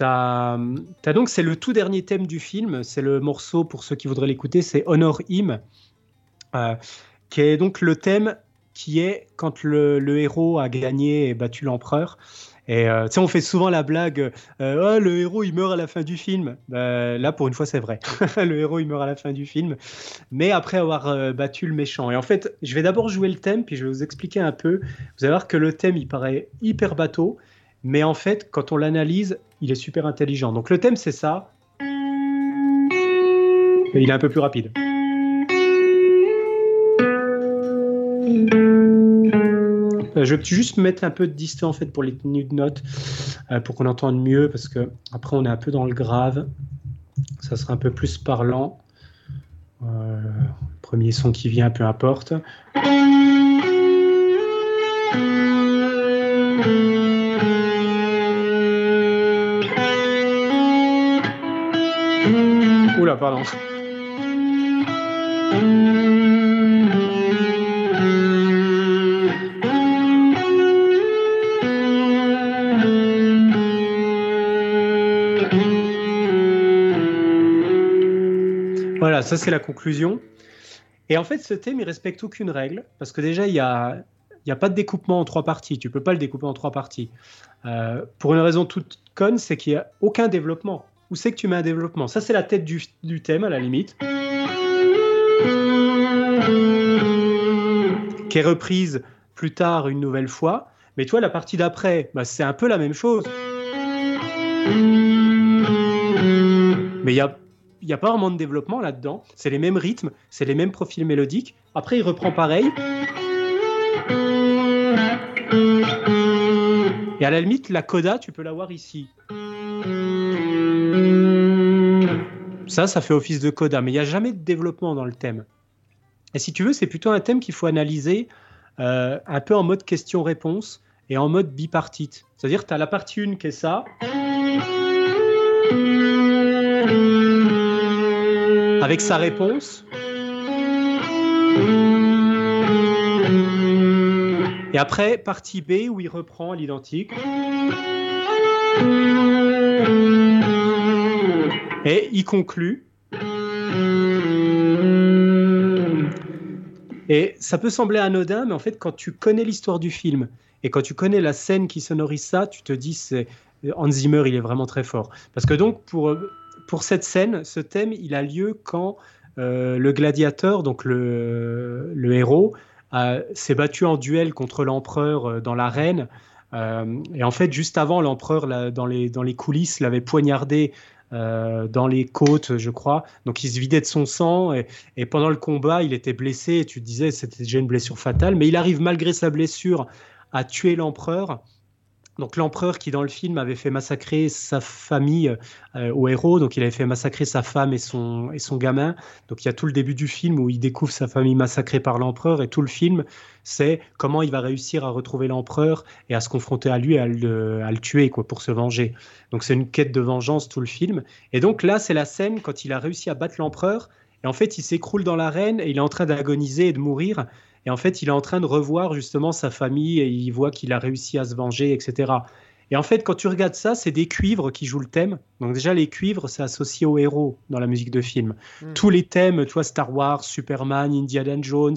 t'as as donc c'est le tout dernier thème du film. C'est le morceau pour ceux qui voudraient l'écouter, c'est Honor Him, euh, qui est donc le thème qui est quand le, héros a gagné et battu l'empereur. Et euh, tu sais, on fait souvent la blague, euh, oh, le héros il meurt à la fin du film. Bah, là, pour une fois, c'est vrai. [laughs] le héros il meurt à la fin du film, mais après avoir battu le méchant. Et en fait, je vais d'abord jouer le thème, puis je vais vous expliquer un peu. Vous allez voir que le thème il paraît hyper bateau, mais en fait, quand on l'analyse, il est super intelligent. Donc le thème c'est ça. Il est un peu plus rapide. Euh, je vais juste mettre un peu de distance en fait pour les tenues de notes euh, pour qu'on entende mieux parce que après on est un peu dans le grave. Ça sera un peu plus parlant. Euh, premier son qui vient, peu importe. Pardon. ça c'est la conclusion. Et en fait, ce thème, il respecte aucune règle, parce que déjà, il n'y a, pas de découpement en trois parties. Tu peux pas le découper en trois parties. Euh, pour une raison toute conne, c'est qu'il n'y a aucun développement. Où c'est que tu mets un développement? Ça, c'est la tête du, thème, à la limite. Qui est reprise plus tard une nouvelle fois. Mais toi, la partie d'après, bah, c'est un peu la même chose. Mais il y n'y a pas vraiment de développement là-dedans. C'est les mêmes rythmes, c'est les mêmes profils mélodiques. Après, il reprend pareil. Et à la limite, la coda, tu peux l'avoir ici. Ça, ça fait office de coda, mais il n'y a jamais de développement dans le thème. Et si tu veux, c'est plutôt un thème qu'il faut analyser euh, un peu en mode question-réponse et en mode bipartite. C'est-à-dire, tu as la partie 1 qui est ça avec sa réponse. Et après, partie B où il reprend l'identique. Et il conclut. Et ça peut sembler anodin, mais en fait, quand tu connais l'histoire du film et quand tu connais la scène qui sonorise ça, tu te dis, c'est Hans Zimmer, il est vraiment très fort. Parce que donc, pour pour cette scène, ce thème, il a lieu quand euh, le gladiateur, donc le, héros, s'est battu en duel contre l'empereur euh, dans l'arène. Euh, et en fait, juste avant, l'empereur, dans les, dans les coulisses, l'avait poignardé dans les côtes, je crois. Donc, il se vidait de son sang. Et, et pendant le combat, il était blessé. Tu disais, c'était déjà une blessure fatale. Mais il arrive, malgré sa blessure, à tuer l'empereur. Donc l'empereur qui dans le film avait fait massacrer sa famille euh, au héros, donc il avait fait massacrer sa femme et son, et son gamin. Donc il y a tout le début du film où il découvre sa famille massacrée par l'empereur et tout le film c'est comment il va réussir à retrouver l'empereur et à se confronter à lui, à le, à le tuer quoi, pour se venger. Donc c'est une quête de vengeance tout le film. Et donc là c'est la scène quand il a réussi à battre l'empereur et en fait il s'écroule dans l'arène et il est en train d'agoniser et de mourir. Et en fait, il est en train de revoir justement sa famille et il voit qu'il a réussi à se venger, etc. Et en fait, quand tu regardes ça, c'est des cuivres qui jouent le thème. Donc déjà, les cuivres, c'est associé aux héros dans la musique de film. Hmm. Tous les thèmes, toi, Star Wars, Superman, Indiana Jones,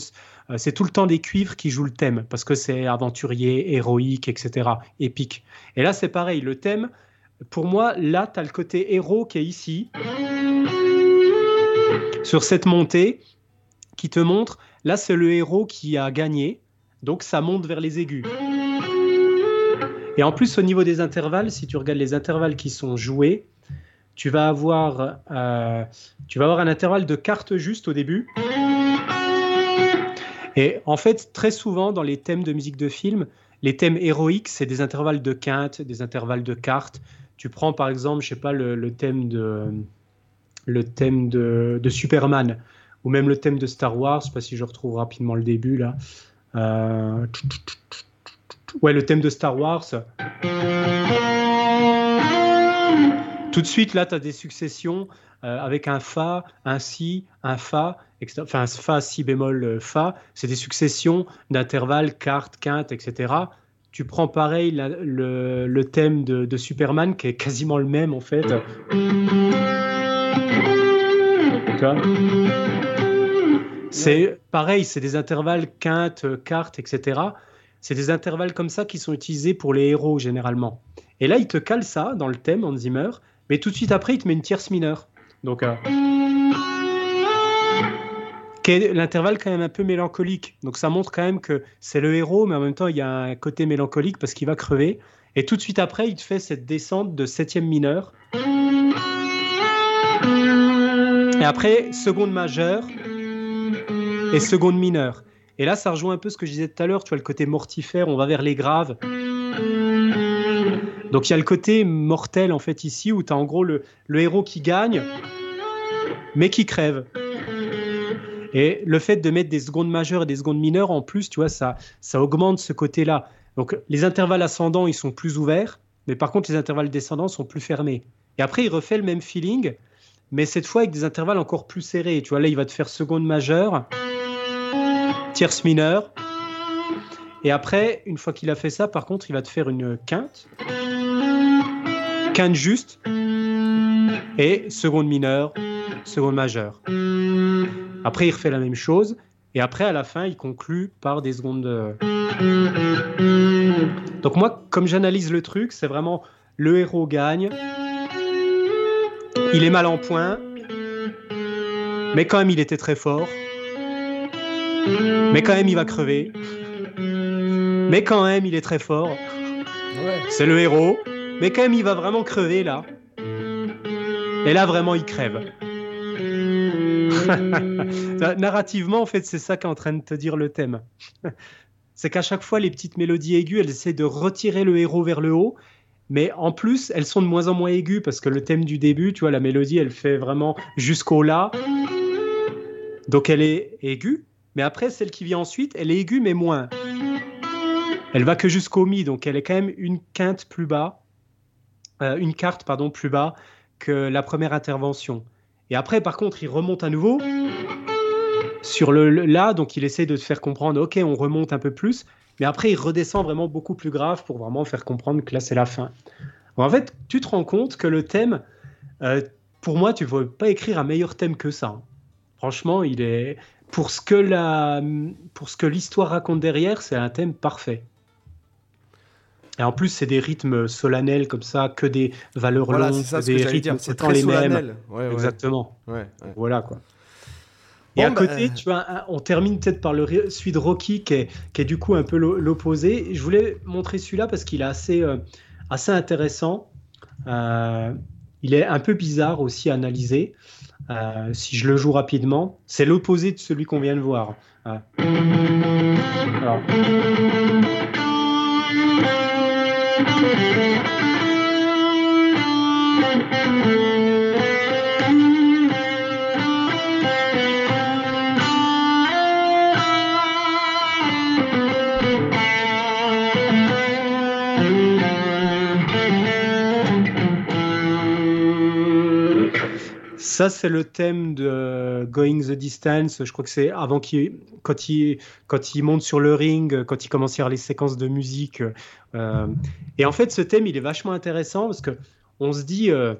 euh, c'est tout le temps des cuivres qui jouent le thème parce que c'est aventurier, héroïque, etc. Épique. Et là, c'est pareil. Le thème, pour moi, là, tu as le côté héros qui est ici. sur cette montée qui te montre, là c'est le héros qui a gagné, donc ça monte vers les aigus. Et en plus au niveau des intervalles, si tu regardes les intervalles qui sont joués, tu vas avoir, euh, tu vas avoir un intervalle de cartes juste au début. Et en fait, très souvent dans les thèmes de musique de film, les thèmes héroïques, c'est des intervalles de quintes, des intervalles de cartes. Tu prends par exemple, je sais pas, le, thème de le thème de, Superman ou même le thème de Star Wars. Je sais pas si je retrouve rapidement le début là. Euh, ouais, le thème de Star Wars. Tout de suite, là, tu as des successions euh, avec un Fa, un Si, un Fa, enfin un Fa, Si bémol, euh, Fa. C'est des successions d'intervalles, cartes, quintes, etc. Tu prends pareil le, thème de, Superman qui est quasiment le même en fait. C'est pareil, c'est des intervalles quintes, cartes, etc. C'est des intervalles comme ça qui sont utilisés pour les héros généralement. Et là, il te cale ça dans le thème Hans Zimmer mais tout de suite après, il te met une tierce mineure. Donc, euh, l'intervalle quand même un peu mélancolique. Donc ça montre quand même que c'est le héros, mais en même temps, il y a un côté mélancolique parce qu'il va crever. Et tout de suite après, il te fait cette descente de septième mineur. Et après, seconde majeure et seconde mineure. Et là, ça rejoint un peu ce que je disais tout à l'heure, tu vois, le côté mortifère, on va vers les graves. Donc il y a le côté mortel en fait ici où tu as en gros le, héros qui gagne mais qui crève. Et le fait de mettre des secondes majeures et des secondes mineures en plus, tu vois, ça, ça augmente ce côté-là. Donc les intervalles ascendants, ils sont plus ouverts, mais par contre les intervalles descendants sont plus fermés. Et après, il refait le même feeling, mais cette fois avec des intervalles encore plus serrés. Tu vois, là, il va te faire seconde majeure, tierce mineure. Et après, une fois qu'il a fait ça, par contre, il va te faire une quinte quinte juste et seconde mineure, seconde majeure. Après, il refait la même chose et après, à la fin, il conclut par des secondes. Donc, moi, comme j'analyse le truc, c'est vraiment le héros gagne, il est mal en point, mais quand même, il était très fort, mais quand même, il va crever, mais quand même, il est très fort. C'est le héros. Mais quand même, il va vraiment crever là. Et là, vraiment, il crève. [laughs] Narrativement, en fait, c'est ça qu'est en train de te dire le thème. [laughs] c'est qu'à chaque fois, les petites mélodies aiguës, elles essaient de retirer le héros vers le haut. Mais en plus, elles sont de moins en moins aiguës parce que le thème du début, tu vois, la mélodie, elle fait vraiment jusqu'au là. Donc elle est aiguë. Mais après, celle qui vient ensuite, elle est aiguë, mais moins. Elle va que jusqu'au mi, donc elle est quand même une quinte plus bas. Euh, une carte pardon, plus bas que la première intervention. Et après, par contre, il remonte à nouveau sur le, là, donc il essaie de te faire comprendre, ok, on remonte un peu plus, mais après, il redescend vraiment beaucoup plus grave pour vraiment faire comprendre que là, c'est la fin. en fait, tu te rends compte que le thème, euh, pour moi, tu ne peux pas écrire un meilleur thème que ça. Franchement, il est pour ce que la, pour ce que l'histoire raconte derrière, c'est un thème parfait. Et en plus, c'est des rythmes solennels comme ça, que des valeurs longues, des rythmes c'est très les solennel. mêmes. Exactement. Voilà quoi. Et à bah, côté, euh, tu vois, on termine peut-être par le celui de Rocky qui est, qui est du coup un peu l'opposé. Je voulais montrer celui-là parce qu'il est assez, euh, assez intéressant. Euh, il est un peu bizarre aussi à analyser. si je le joue rapidement, c'est l'opposé de celui qu'on vient de voir. Alors. Ça, c'est le thème de Going the Distance. Je crois que c'est avant qu'il, quand il, quand il monte sur le ring, quand il commence à avoir les séquences de musique. Euh, et en fait, ce thème, il est vachement intéressant parce que on se dit, euh,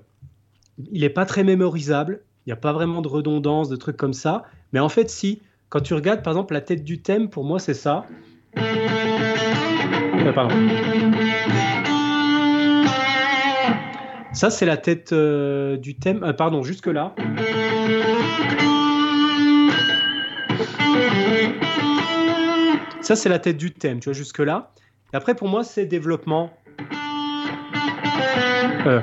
il n'est pas très mémorisable. Il n'y a pas vraiment de redondance, de trucs comme ça. Mais en fait, si, quand tu regardes, par exemple, la tête du thème, pour moi, c'est ça. Euh, pardon. Ça, c'est la tête euh, du thème. Euh, pardon, jusque-là. Ça, c'est la tête du thème, tu vois, jusque-là. Et après, pour moi, c'est développement. Euh.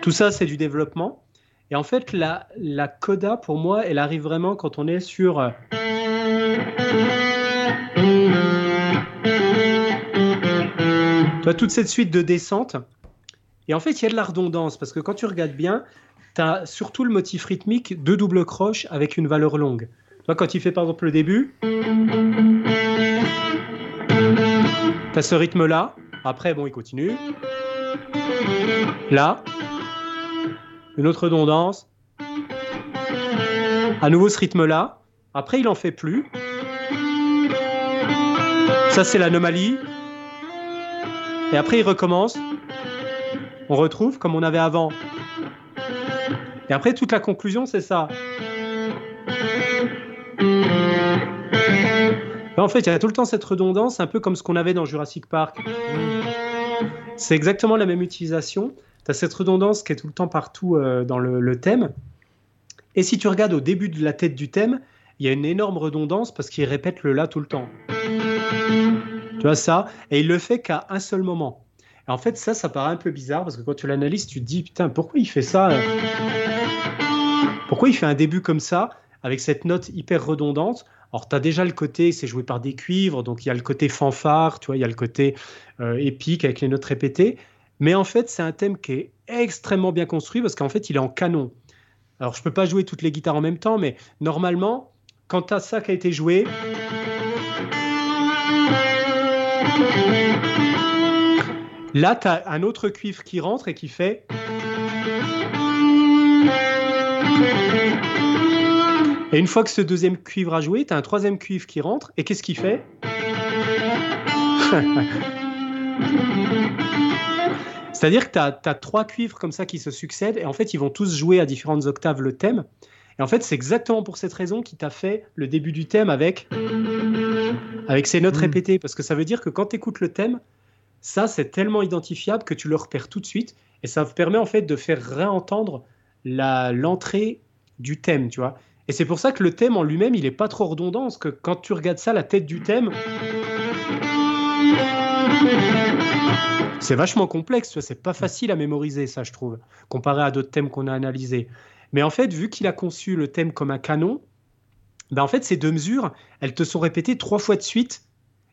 Tout ça, c'est du développement. Et en fait, la coda, pour moi, elle arrive vraiment quand on est sur. Vois, toute cette suite de descentes. Et en fait, il y a de la redondance parce que quand tu regardes bien, tu as surtout le motif rythmique de double croche avec une valeur longue. Toi, quand il fait par exemple le début, tu as ce rythme-là. Après, bon, il continue. Là, une autre redondance. À nouveau ce rythme-là. Après, il en fait plus. Ça, c'est l'anomalie. Et après, il recommence. On retrouve comme on avait avant. Et après, toute la conclusion, c'est ça. En fait, il y a tout le temps cette redondance, un peu comme ce qu'on avait dans Jurassic Park. C'est exactement la même utilisation tu as cette redondance qui est tout le temps partout euh, dans le, thème. Et si tu regardes au début de la tête du thème, il y a une énorme redondance parce qu'il répète le là tout le temps. Tu vois ça Et il le fait qu'à un seul moment. Et en fait, ça, ça paraît un peu bizarre parce que quand tu l'analyses, tu te dis putain, pourquoi il fait ça euh Pourquoi il fait un début comme ça avec cette note hyper redondante? Alors, tu as déjà le côté, c'est joué par des cuivres, donc il y a le côté fanfare, tu vois, il y a le côté euh, épique avec les notes répétées. Mais en fait, c'est un thème qui est extrêmement bien construit parce qu'en fait, il est en canon. Alors, je ne peux pas jouer toutes les guitares en même temps, mais normalement, quand tu as ça qui a été joué. Là, tu as un autre cuivre qui rentre et qui fait. Et une fois que ce deuxième cuivre a joué, tu as un troisième cuivre qui rentre. Et qu'est-ce qu'il fait [laughs] C'est-à-dire que tu as, trois cuivres comme ça qui se succèdent et en fait, ils vont tous jouer à différentes octaves le thème. Et en fait, c'est exactement pour cette raison qu'il t'a fait le début du thème avec, avec ces notes hmm. répétées. Parce que ça veut dire que quand tu écoutes le thème, ça, c'est tellement identifiable que tu le repères tout de suite. Et ça permet en fait de faire réentendre l'entrée du thème, tu vois. Et c'est pour ça que le thème en lui-même, il n'est pas trop redondant. Parce que quand tu regardes ça, la tête du thème c'est vachement complexe, c'est pas facile à mémoriser ça, je trouve, comparé à d'autres thèmes qu'on a analysés. Mais en fait, vu qu'il a conçu le thème comme un canon, ben en fait, ces deux mesures, elles te sont répétées trois fois de suite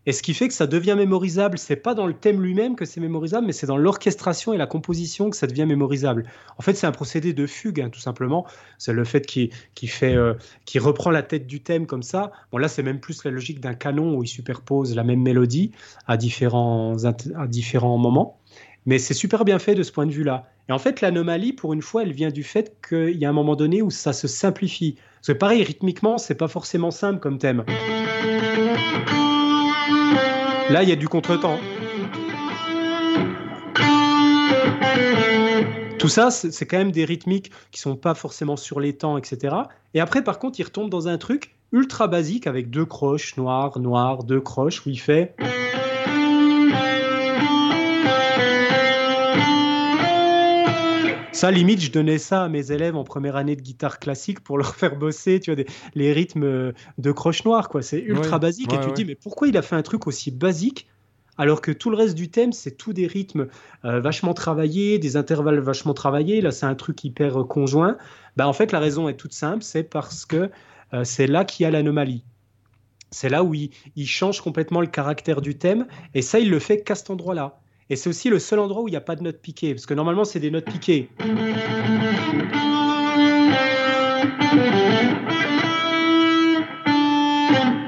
et ce qui fait que ça devient mémorisable, c'est pas dans le thème lui-même que c'est mémorisable, mais c'est dans l'orchestration et la composition que ça devient mémorisable. En fait, c'est un procédé de fugue, hein, tout simplement. C'est le fait qu'il fait, euh, reprend la tête du thème comme ça. Bon, là, c'est même plus la logique d'un canon où il superpose la même mélodie à différents, à différents moments. Mais c'est super bien fait de ce point de vue-là. Et en fait, l'anomalie, pour une fois, elle vient du fait qu'il y a un moment donné où ça se simplifie. Parce que pareil, rythmiquement, c'est pas forcément simple comme thème. Là, il y a du contretemps. Tout ça, c'est quand même des rythmiques qui sont pas forcément sur les temps, etc. Et après, par contre, il retombe dans un truc ultra basique avec deux croches, noir, noir, deux croches, où il fait. Ça, limite, je donnais ça à mes élèves en première année de guitare classique pour leur [laughs] faire bosser, tu vois, les rythmes de croche noire, quoi. C'est ultra basique. et tu te dis, mais pourquoi il a fait un truc aussi basique alors que tout le reste du thème, c'est tout des rythmes euh, vachement travaillés, des intervalles vachement travaillés. Là, c'est un truc hyper euh, conjoint. Bah, en fait, la raison est toute simple, c'est parce que euh, c'est là qu'il y a l'anomalie. C'est là où il, il, change complètement le caractère du thème, et ça, il le fait qu'à cet endroit-là. Et c'est aussi le seul endroit où il n'y a pas de notes piquées, parce que normalement c'est des notes piquées.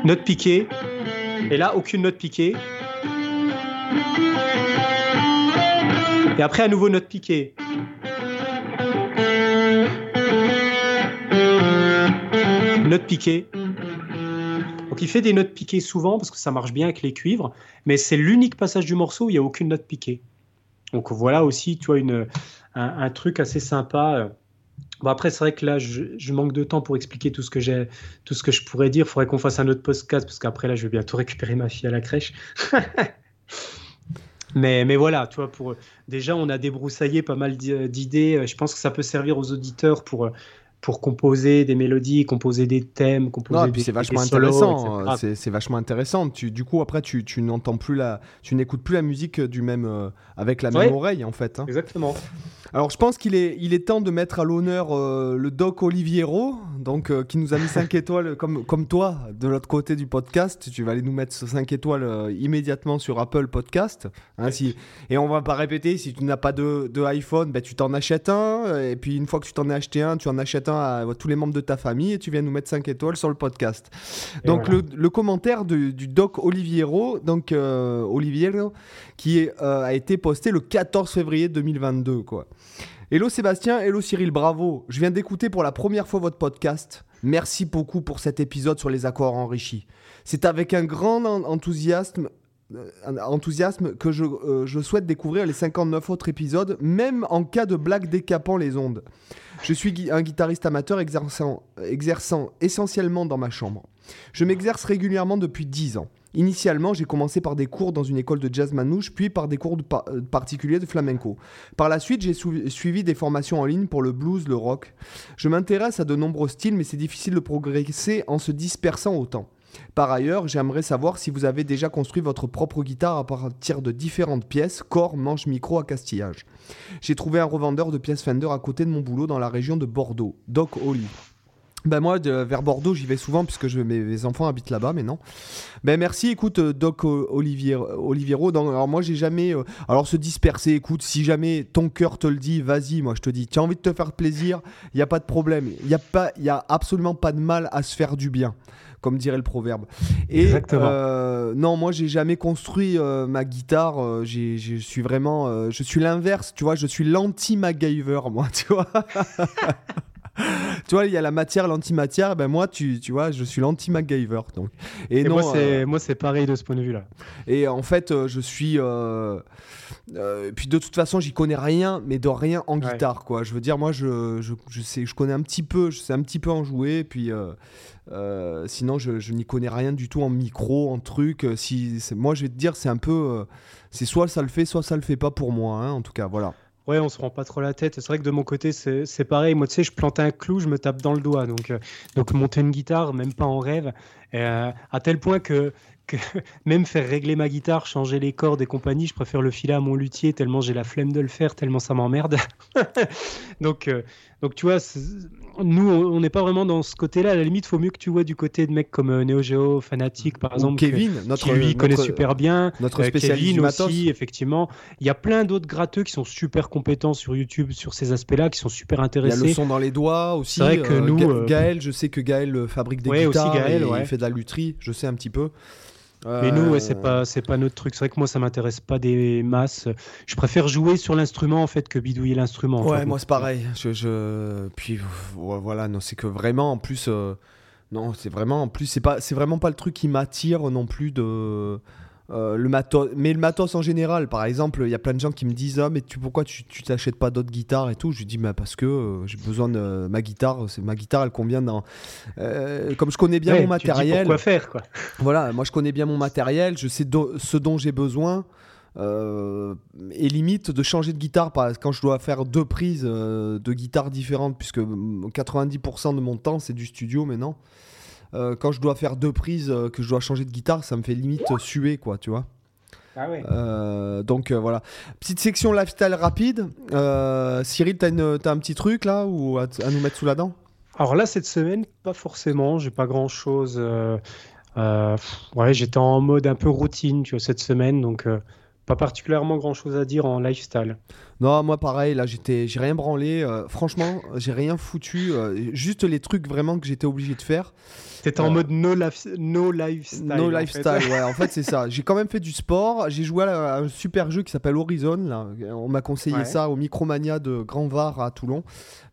Note piquée. Et là, aucune note piquée. Et après, à nouveau, note piquée. Note piquée. Donc il fait des notes piquées souvent parce que ça marche bien avec les cuivres, mais c'est l'unique passage du morceau où il n'y a aucune note piquée. Donc voilà aussi, tu vois, une, un, truc assez sympa. Bon après c'est vrai que là je, manque de temps pour expliquer tout ce que tout ce que je pourrais dire. Il faudrait qu'on fasse un autre podcast parce qu'après là je vais bientôt [laughs] récupérer ma fille à la crèche. [laughs] Mais, mais voilà, tu vois, pour, déjà, on a débroussaillé pas mal d'idées. Je pense que ça peut servir aux auditeurs pour, pour composer des mélodies, composer des thèmes, composer des c'est vachement intéressant. C'est vachement intéressant. Tu, du coup, après, tu, tu n'entends plus la, tu n'écoutes plus la musique du même, euh, avec la même oreille, en fait. Hein. Exactement. Alors, je pense qu'il est, il est temps de mettre à l'honneur euh, le doc Oliviero, donc euh, qui nous a mis 5 [laughs] étoiles, comme, comme toi, de l'autre côté du podcast. Tu vas aller nous mettre 5 étoiles immédiatement sur Apple Podcast. Hein, si... Et on va pas répéter. Si tu n'as pas de, de iPhone, ben, tu t'en achètes un. Et puis une fois que tu t'en as acheté un, tu en achètes à, tous les membres de ta famille et tu viens nous mettre 5 étoiles sur le podcast. donc le, commentaire du doc Oliviero, donc euh, Oliviero, qui euh, a été posté le 14 février 2022 quoi. Hello Sébastien, hello Cyril, bravo. Je viens d'écouter pour la première fois votre podcast. Merci beaucoup pour cet épisode sur les accords enrichis. C'est avec un grand enthousiasme euh, enthousiasme que je, je, souhaite découvrir les 59 autres épisodes, même en cas de blague décapant les ondes. Je suis un guitariste amateur exerçant, exerçant essentiellement dans ma chambre. Je m'exerce régulièrement depuis 10 ans. Initialement, j'ai commencé par des cours dans une école de jazz manouche, puis par des cours euh, particuliers de flamenco. Par la suite, j'ai suivi des formations en ligne pour le blues, le rock. Je m'intéresse à de nombreux styles, mais c'est difficile de progresser en se dispersant autant. Par ailleurs, j'aimerais savoir si vous avez déjà construit votre propre guitare à partir de différentes pièces, corps, manche, micro à castillage. J'ai trouvé un revendeur de pièces Fender à côté de mon boulot dans la région de Bordeaux, Doc Holly. Ben moi, vers Bordeaux, j'y vais souvent puisque mes, enfants habitent là-bas, mais non. Ben merci, écoute, euh, Doc Olivier, Oliviero. alors moi, j'ai jamais. Euh, alors se disperser, écoute, si jamais ton cœur te le dit, vas-y, moi je te dis, tu as envie de te faire plaisir, il n'y a pas de problème. Il n'y a, pas, y a absolument pas de mal à se faire du bien comme dirait le proverbe. Et euh, non, moi j'ai jamais construit euh, ma guitare. Euh, je suis vraiment, je suis l'inverse. Tu vois, je suis l'anti MacGyver, moi. [laughs] Tu vois. tu vois, il y a la matière, l'antimatière. Ben moi, tu, tu vois, je suis l'anti MacGyver. Donc. Et, non, moi, c'est moi, c'est pareil de ce point de vue-là. Et en fait, je suis. puis de toute façon, j'y connais rien, mais de rien en guitare, quoi. Je veux dire, moi, je, je, je, sais, je connais un petit peu, je sais un petit peu en jouer, puis euh, sinon, je, n'y connais rien du tout en micro, en truc. Euh, si, moi, je vais te dire, c'est un peu. Euh, c'est soit ça le fait, soit ça le fait pas pour moi, hein, en tout cas, voilà. Ouais, on se rend pas trop la tête. C'est vrai que de mon côté, c'est pareil. Moi, tu sais, je plante un clou, je me tape dans le doigt. Donc, donc monter une guitare, même pas en rêve. à tel point que que [laughs] même faire régler ma guitare, changer les cordes et compagnie, je préfère le filer à mon luthier tellement j'ai la flemme de le faire, tellement ça m'emmerde. [laughs] donc, donc tu vois, nous, on n'est pas vraiment dans ce côté-là. À la limite, il faut mieux que tu vois du côté de mecs comme euh, Neo Geo, Fanatic, par exemple. Kevin, notre, qui lui connaît super bien. Notre euh, spécialiste aussi, effectivement. Il y a plein d'autres gratteux qui sont super compétents sur YouTube sur ces aspects-là, qui sont super intéressés. Il y a le son dans les doigts aussi. C'est vrai que nous. Gaël, je sais que Gaël fabrique des guitares. Aussi Gaël, Il fait de la lutherie, je sais un petit peu. Mais nous, ouais, c'est pas c'est pas notre truc. C'est vrai que moi, ça m'intéresse pas des masses. Je préfère jouer sur l'instrument en fait que bidouiller l'instrument. Ouais, moi c'est pareil. Je, je, puis voilà, non, c'est que vraiment en plus, euh, non, c'est vraiment en plus, c'est pas, c'est vraiment pas le truc qui m'attire non plus de euh, le matos, mais le matos en général, par exemple, il y a plein de gens qui me disent ah mais tu pourquoi tu t'achètes pas d'autres guitares et tout? Je dis mais parce que euh, j'ai besoin de ma guitare. C'est ma guitare, elle convient dans. Euh, comme je connais bien mon matériel. quoi faire quoi. [laughs] Voilà, moi je connais bien mon matériel, je sais ce dont j'ai besoin. et limite de changer de guitare quand je dois faire deux prises de guitare différentes puisque 90% de mon temps c'est du studio maintenant euh, quand je dois faire deux prises, euh, que je dois changer de guitare, ça me fait limite suer, quoi, tu vois. Ah ouais. Euh, donc voilà. Petite section lifestyle rapide. Cyril, t'as, as un petit truc là ou à, nous mettre sous la dent? Alors là, cette semaine, pas forcément. J'ai pas grand chose. ouais, j'étais en mode un peu routine, tu vois, cette semaine. Donc pas particulièrement grand chose à dire en lifestyle. Non, moi pareil, là j'étais, j'ai rien branlé. franchement, j'ai rien foutu. juste les trucs vraiment que j'étais obligé de faire. T'étais en mode no, no lifestyle. No lifestyle, [laughs] ouais. En fait, c'est ça. J'ai quand même fait du sport. J'ai joué à un super jeu qui s'appelle Horizon. Là. On m'a conseillé ça au Micromania de Grand Var à Toulon,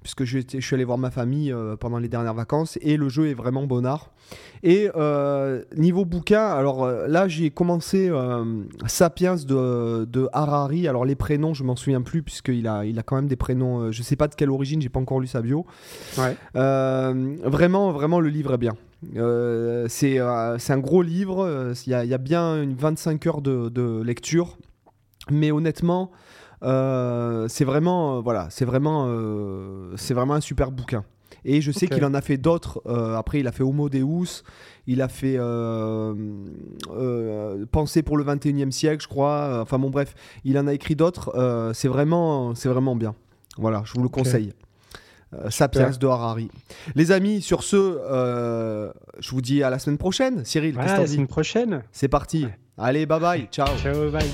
puisque je, je suis allé voir ma famille euh, pendant les dernières vacances. Et le jeu est vraiment bonnard. Et euh, niveau bouquin, alors euh, là, j'ai commencé Sapiens de, de, Harari. Alors les prénoms, je m'en souviens plus, puisqu'il a, il a quand même des prénoms. je sais pas de quelle origine, j'ai pas encore lu sa bio. Ouais. vraiment, vraiment, le livre est bien. Euh, euh, c'est un gros livre, il y, a, bien une 25 heures de, lecture. Mais honnêtement, c'est vraiment, voilà, c'est vraiment, c'est vraiment un super bouquin. Et je sais qu'il en a fait d'autres. après, il a fait Homo Deus, il a fait Penser pour le 21e siècle, je crois. Enfin bon, bref, il en a écrit d'autres. c'est vraiment, c'est vraiment bien. Voilà, je vous le conseille. Euh, Sapiens de Harari. Les amis, sur ce, euh, je vous dis à la semaine prochaine. Cyril, à la semaine prochaine. C'est parti. Allez, bye bye. Ciao. Ciao, bye.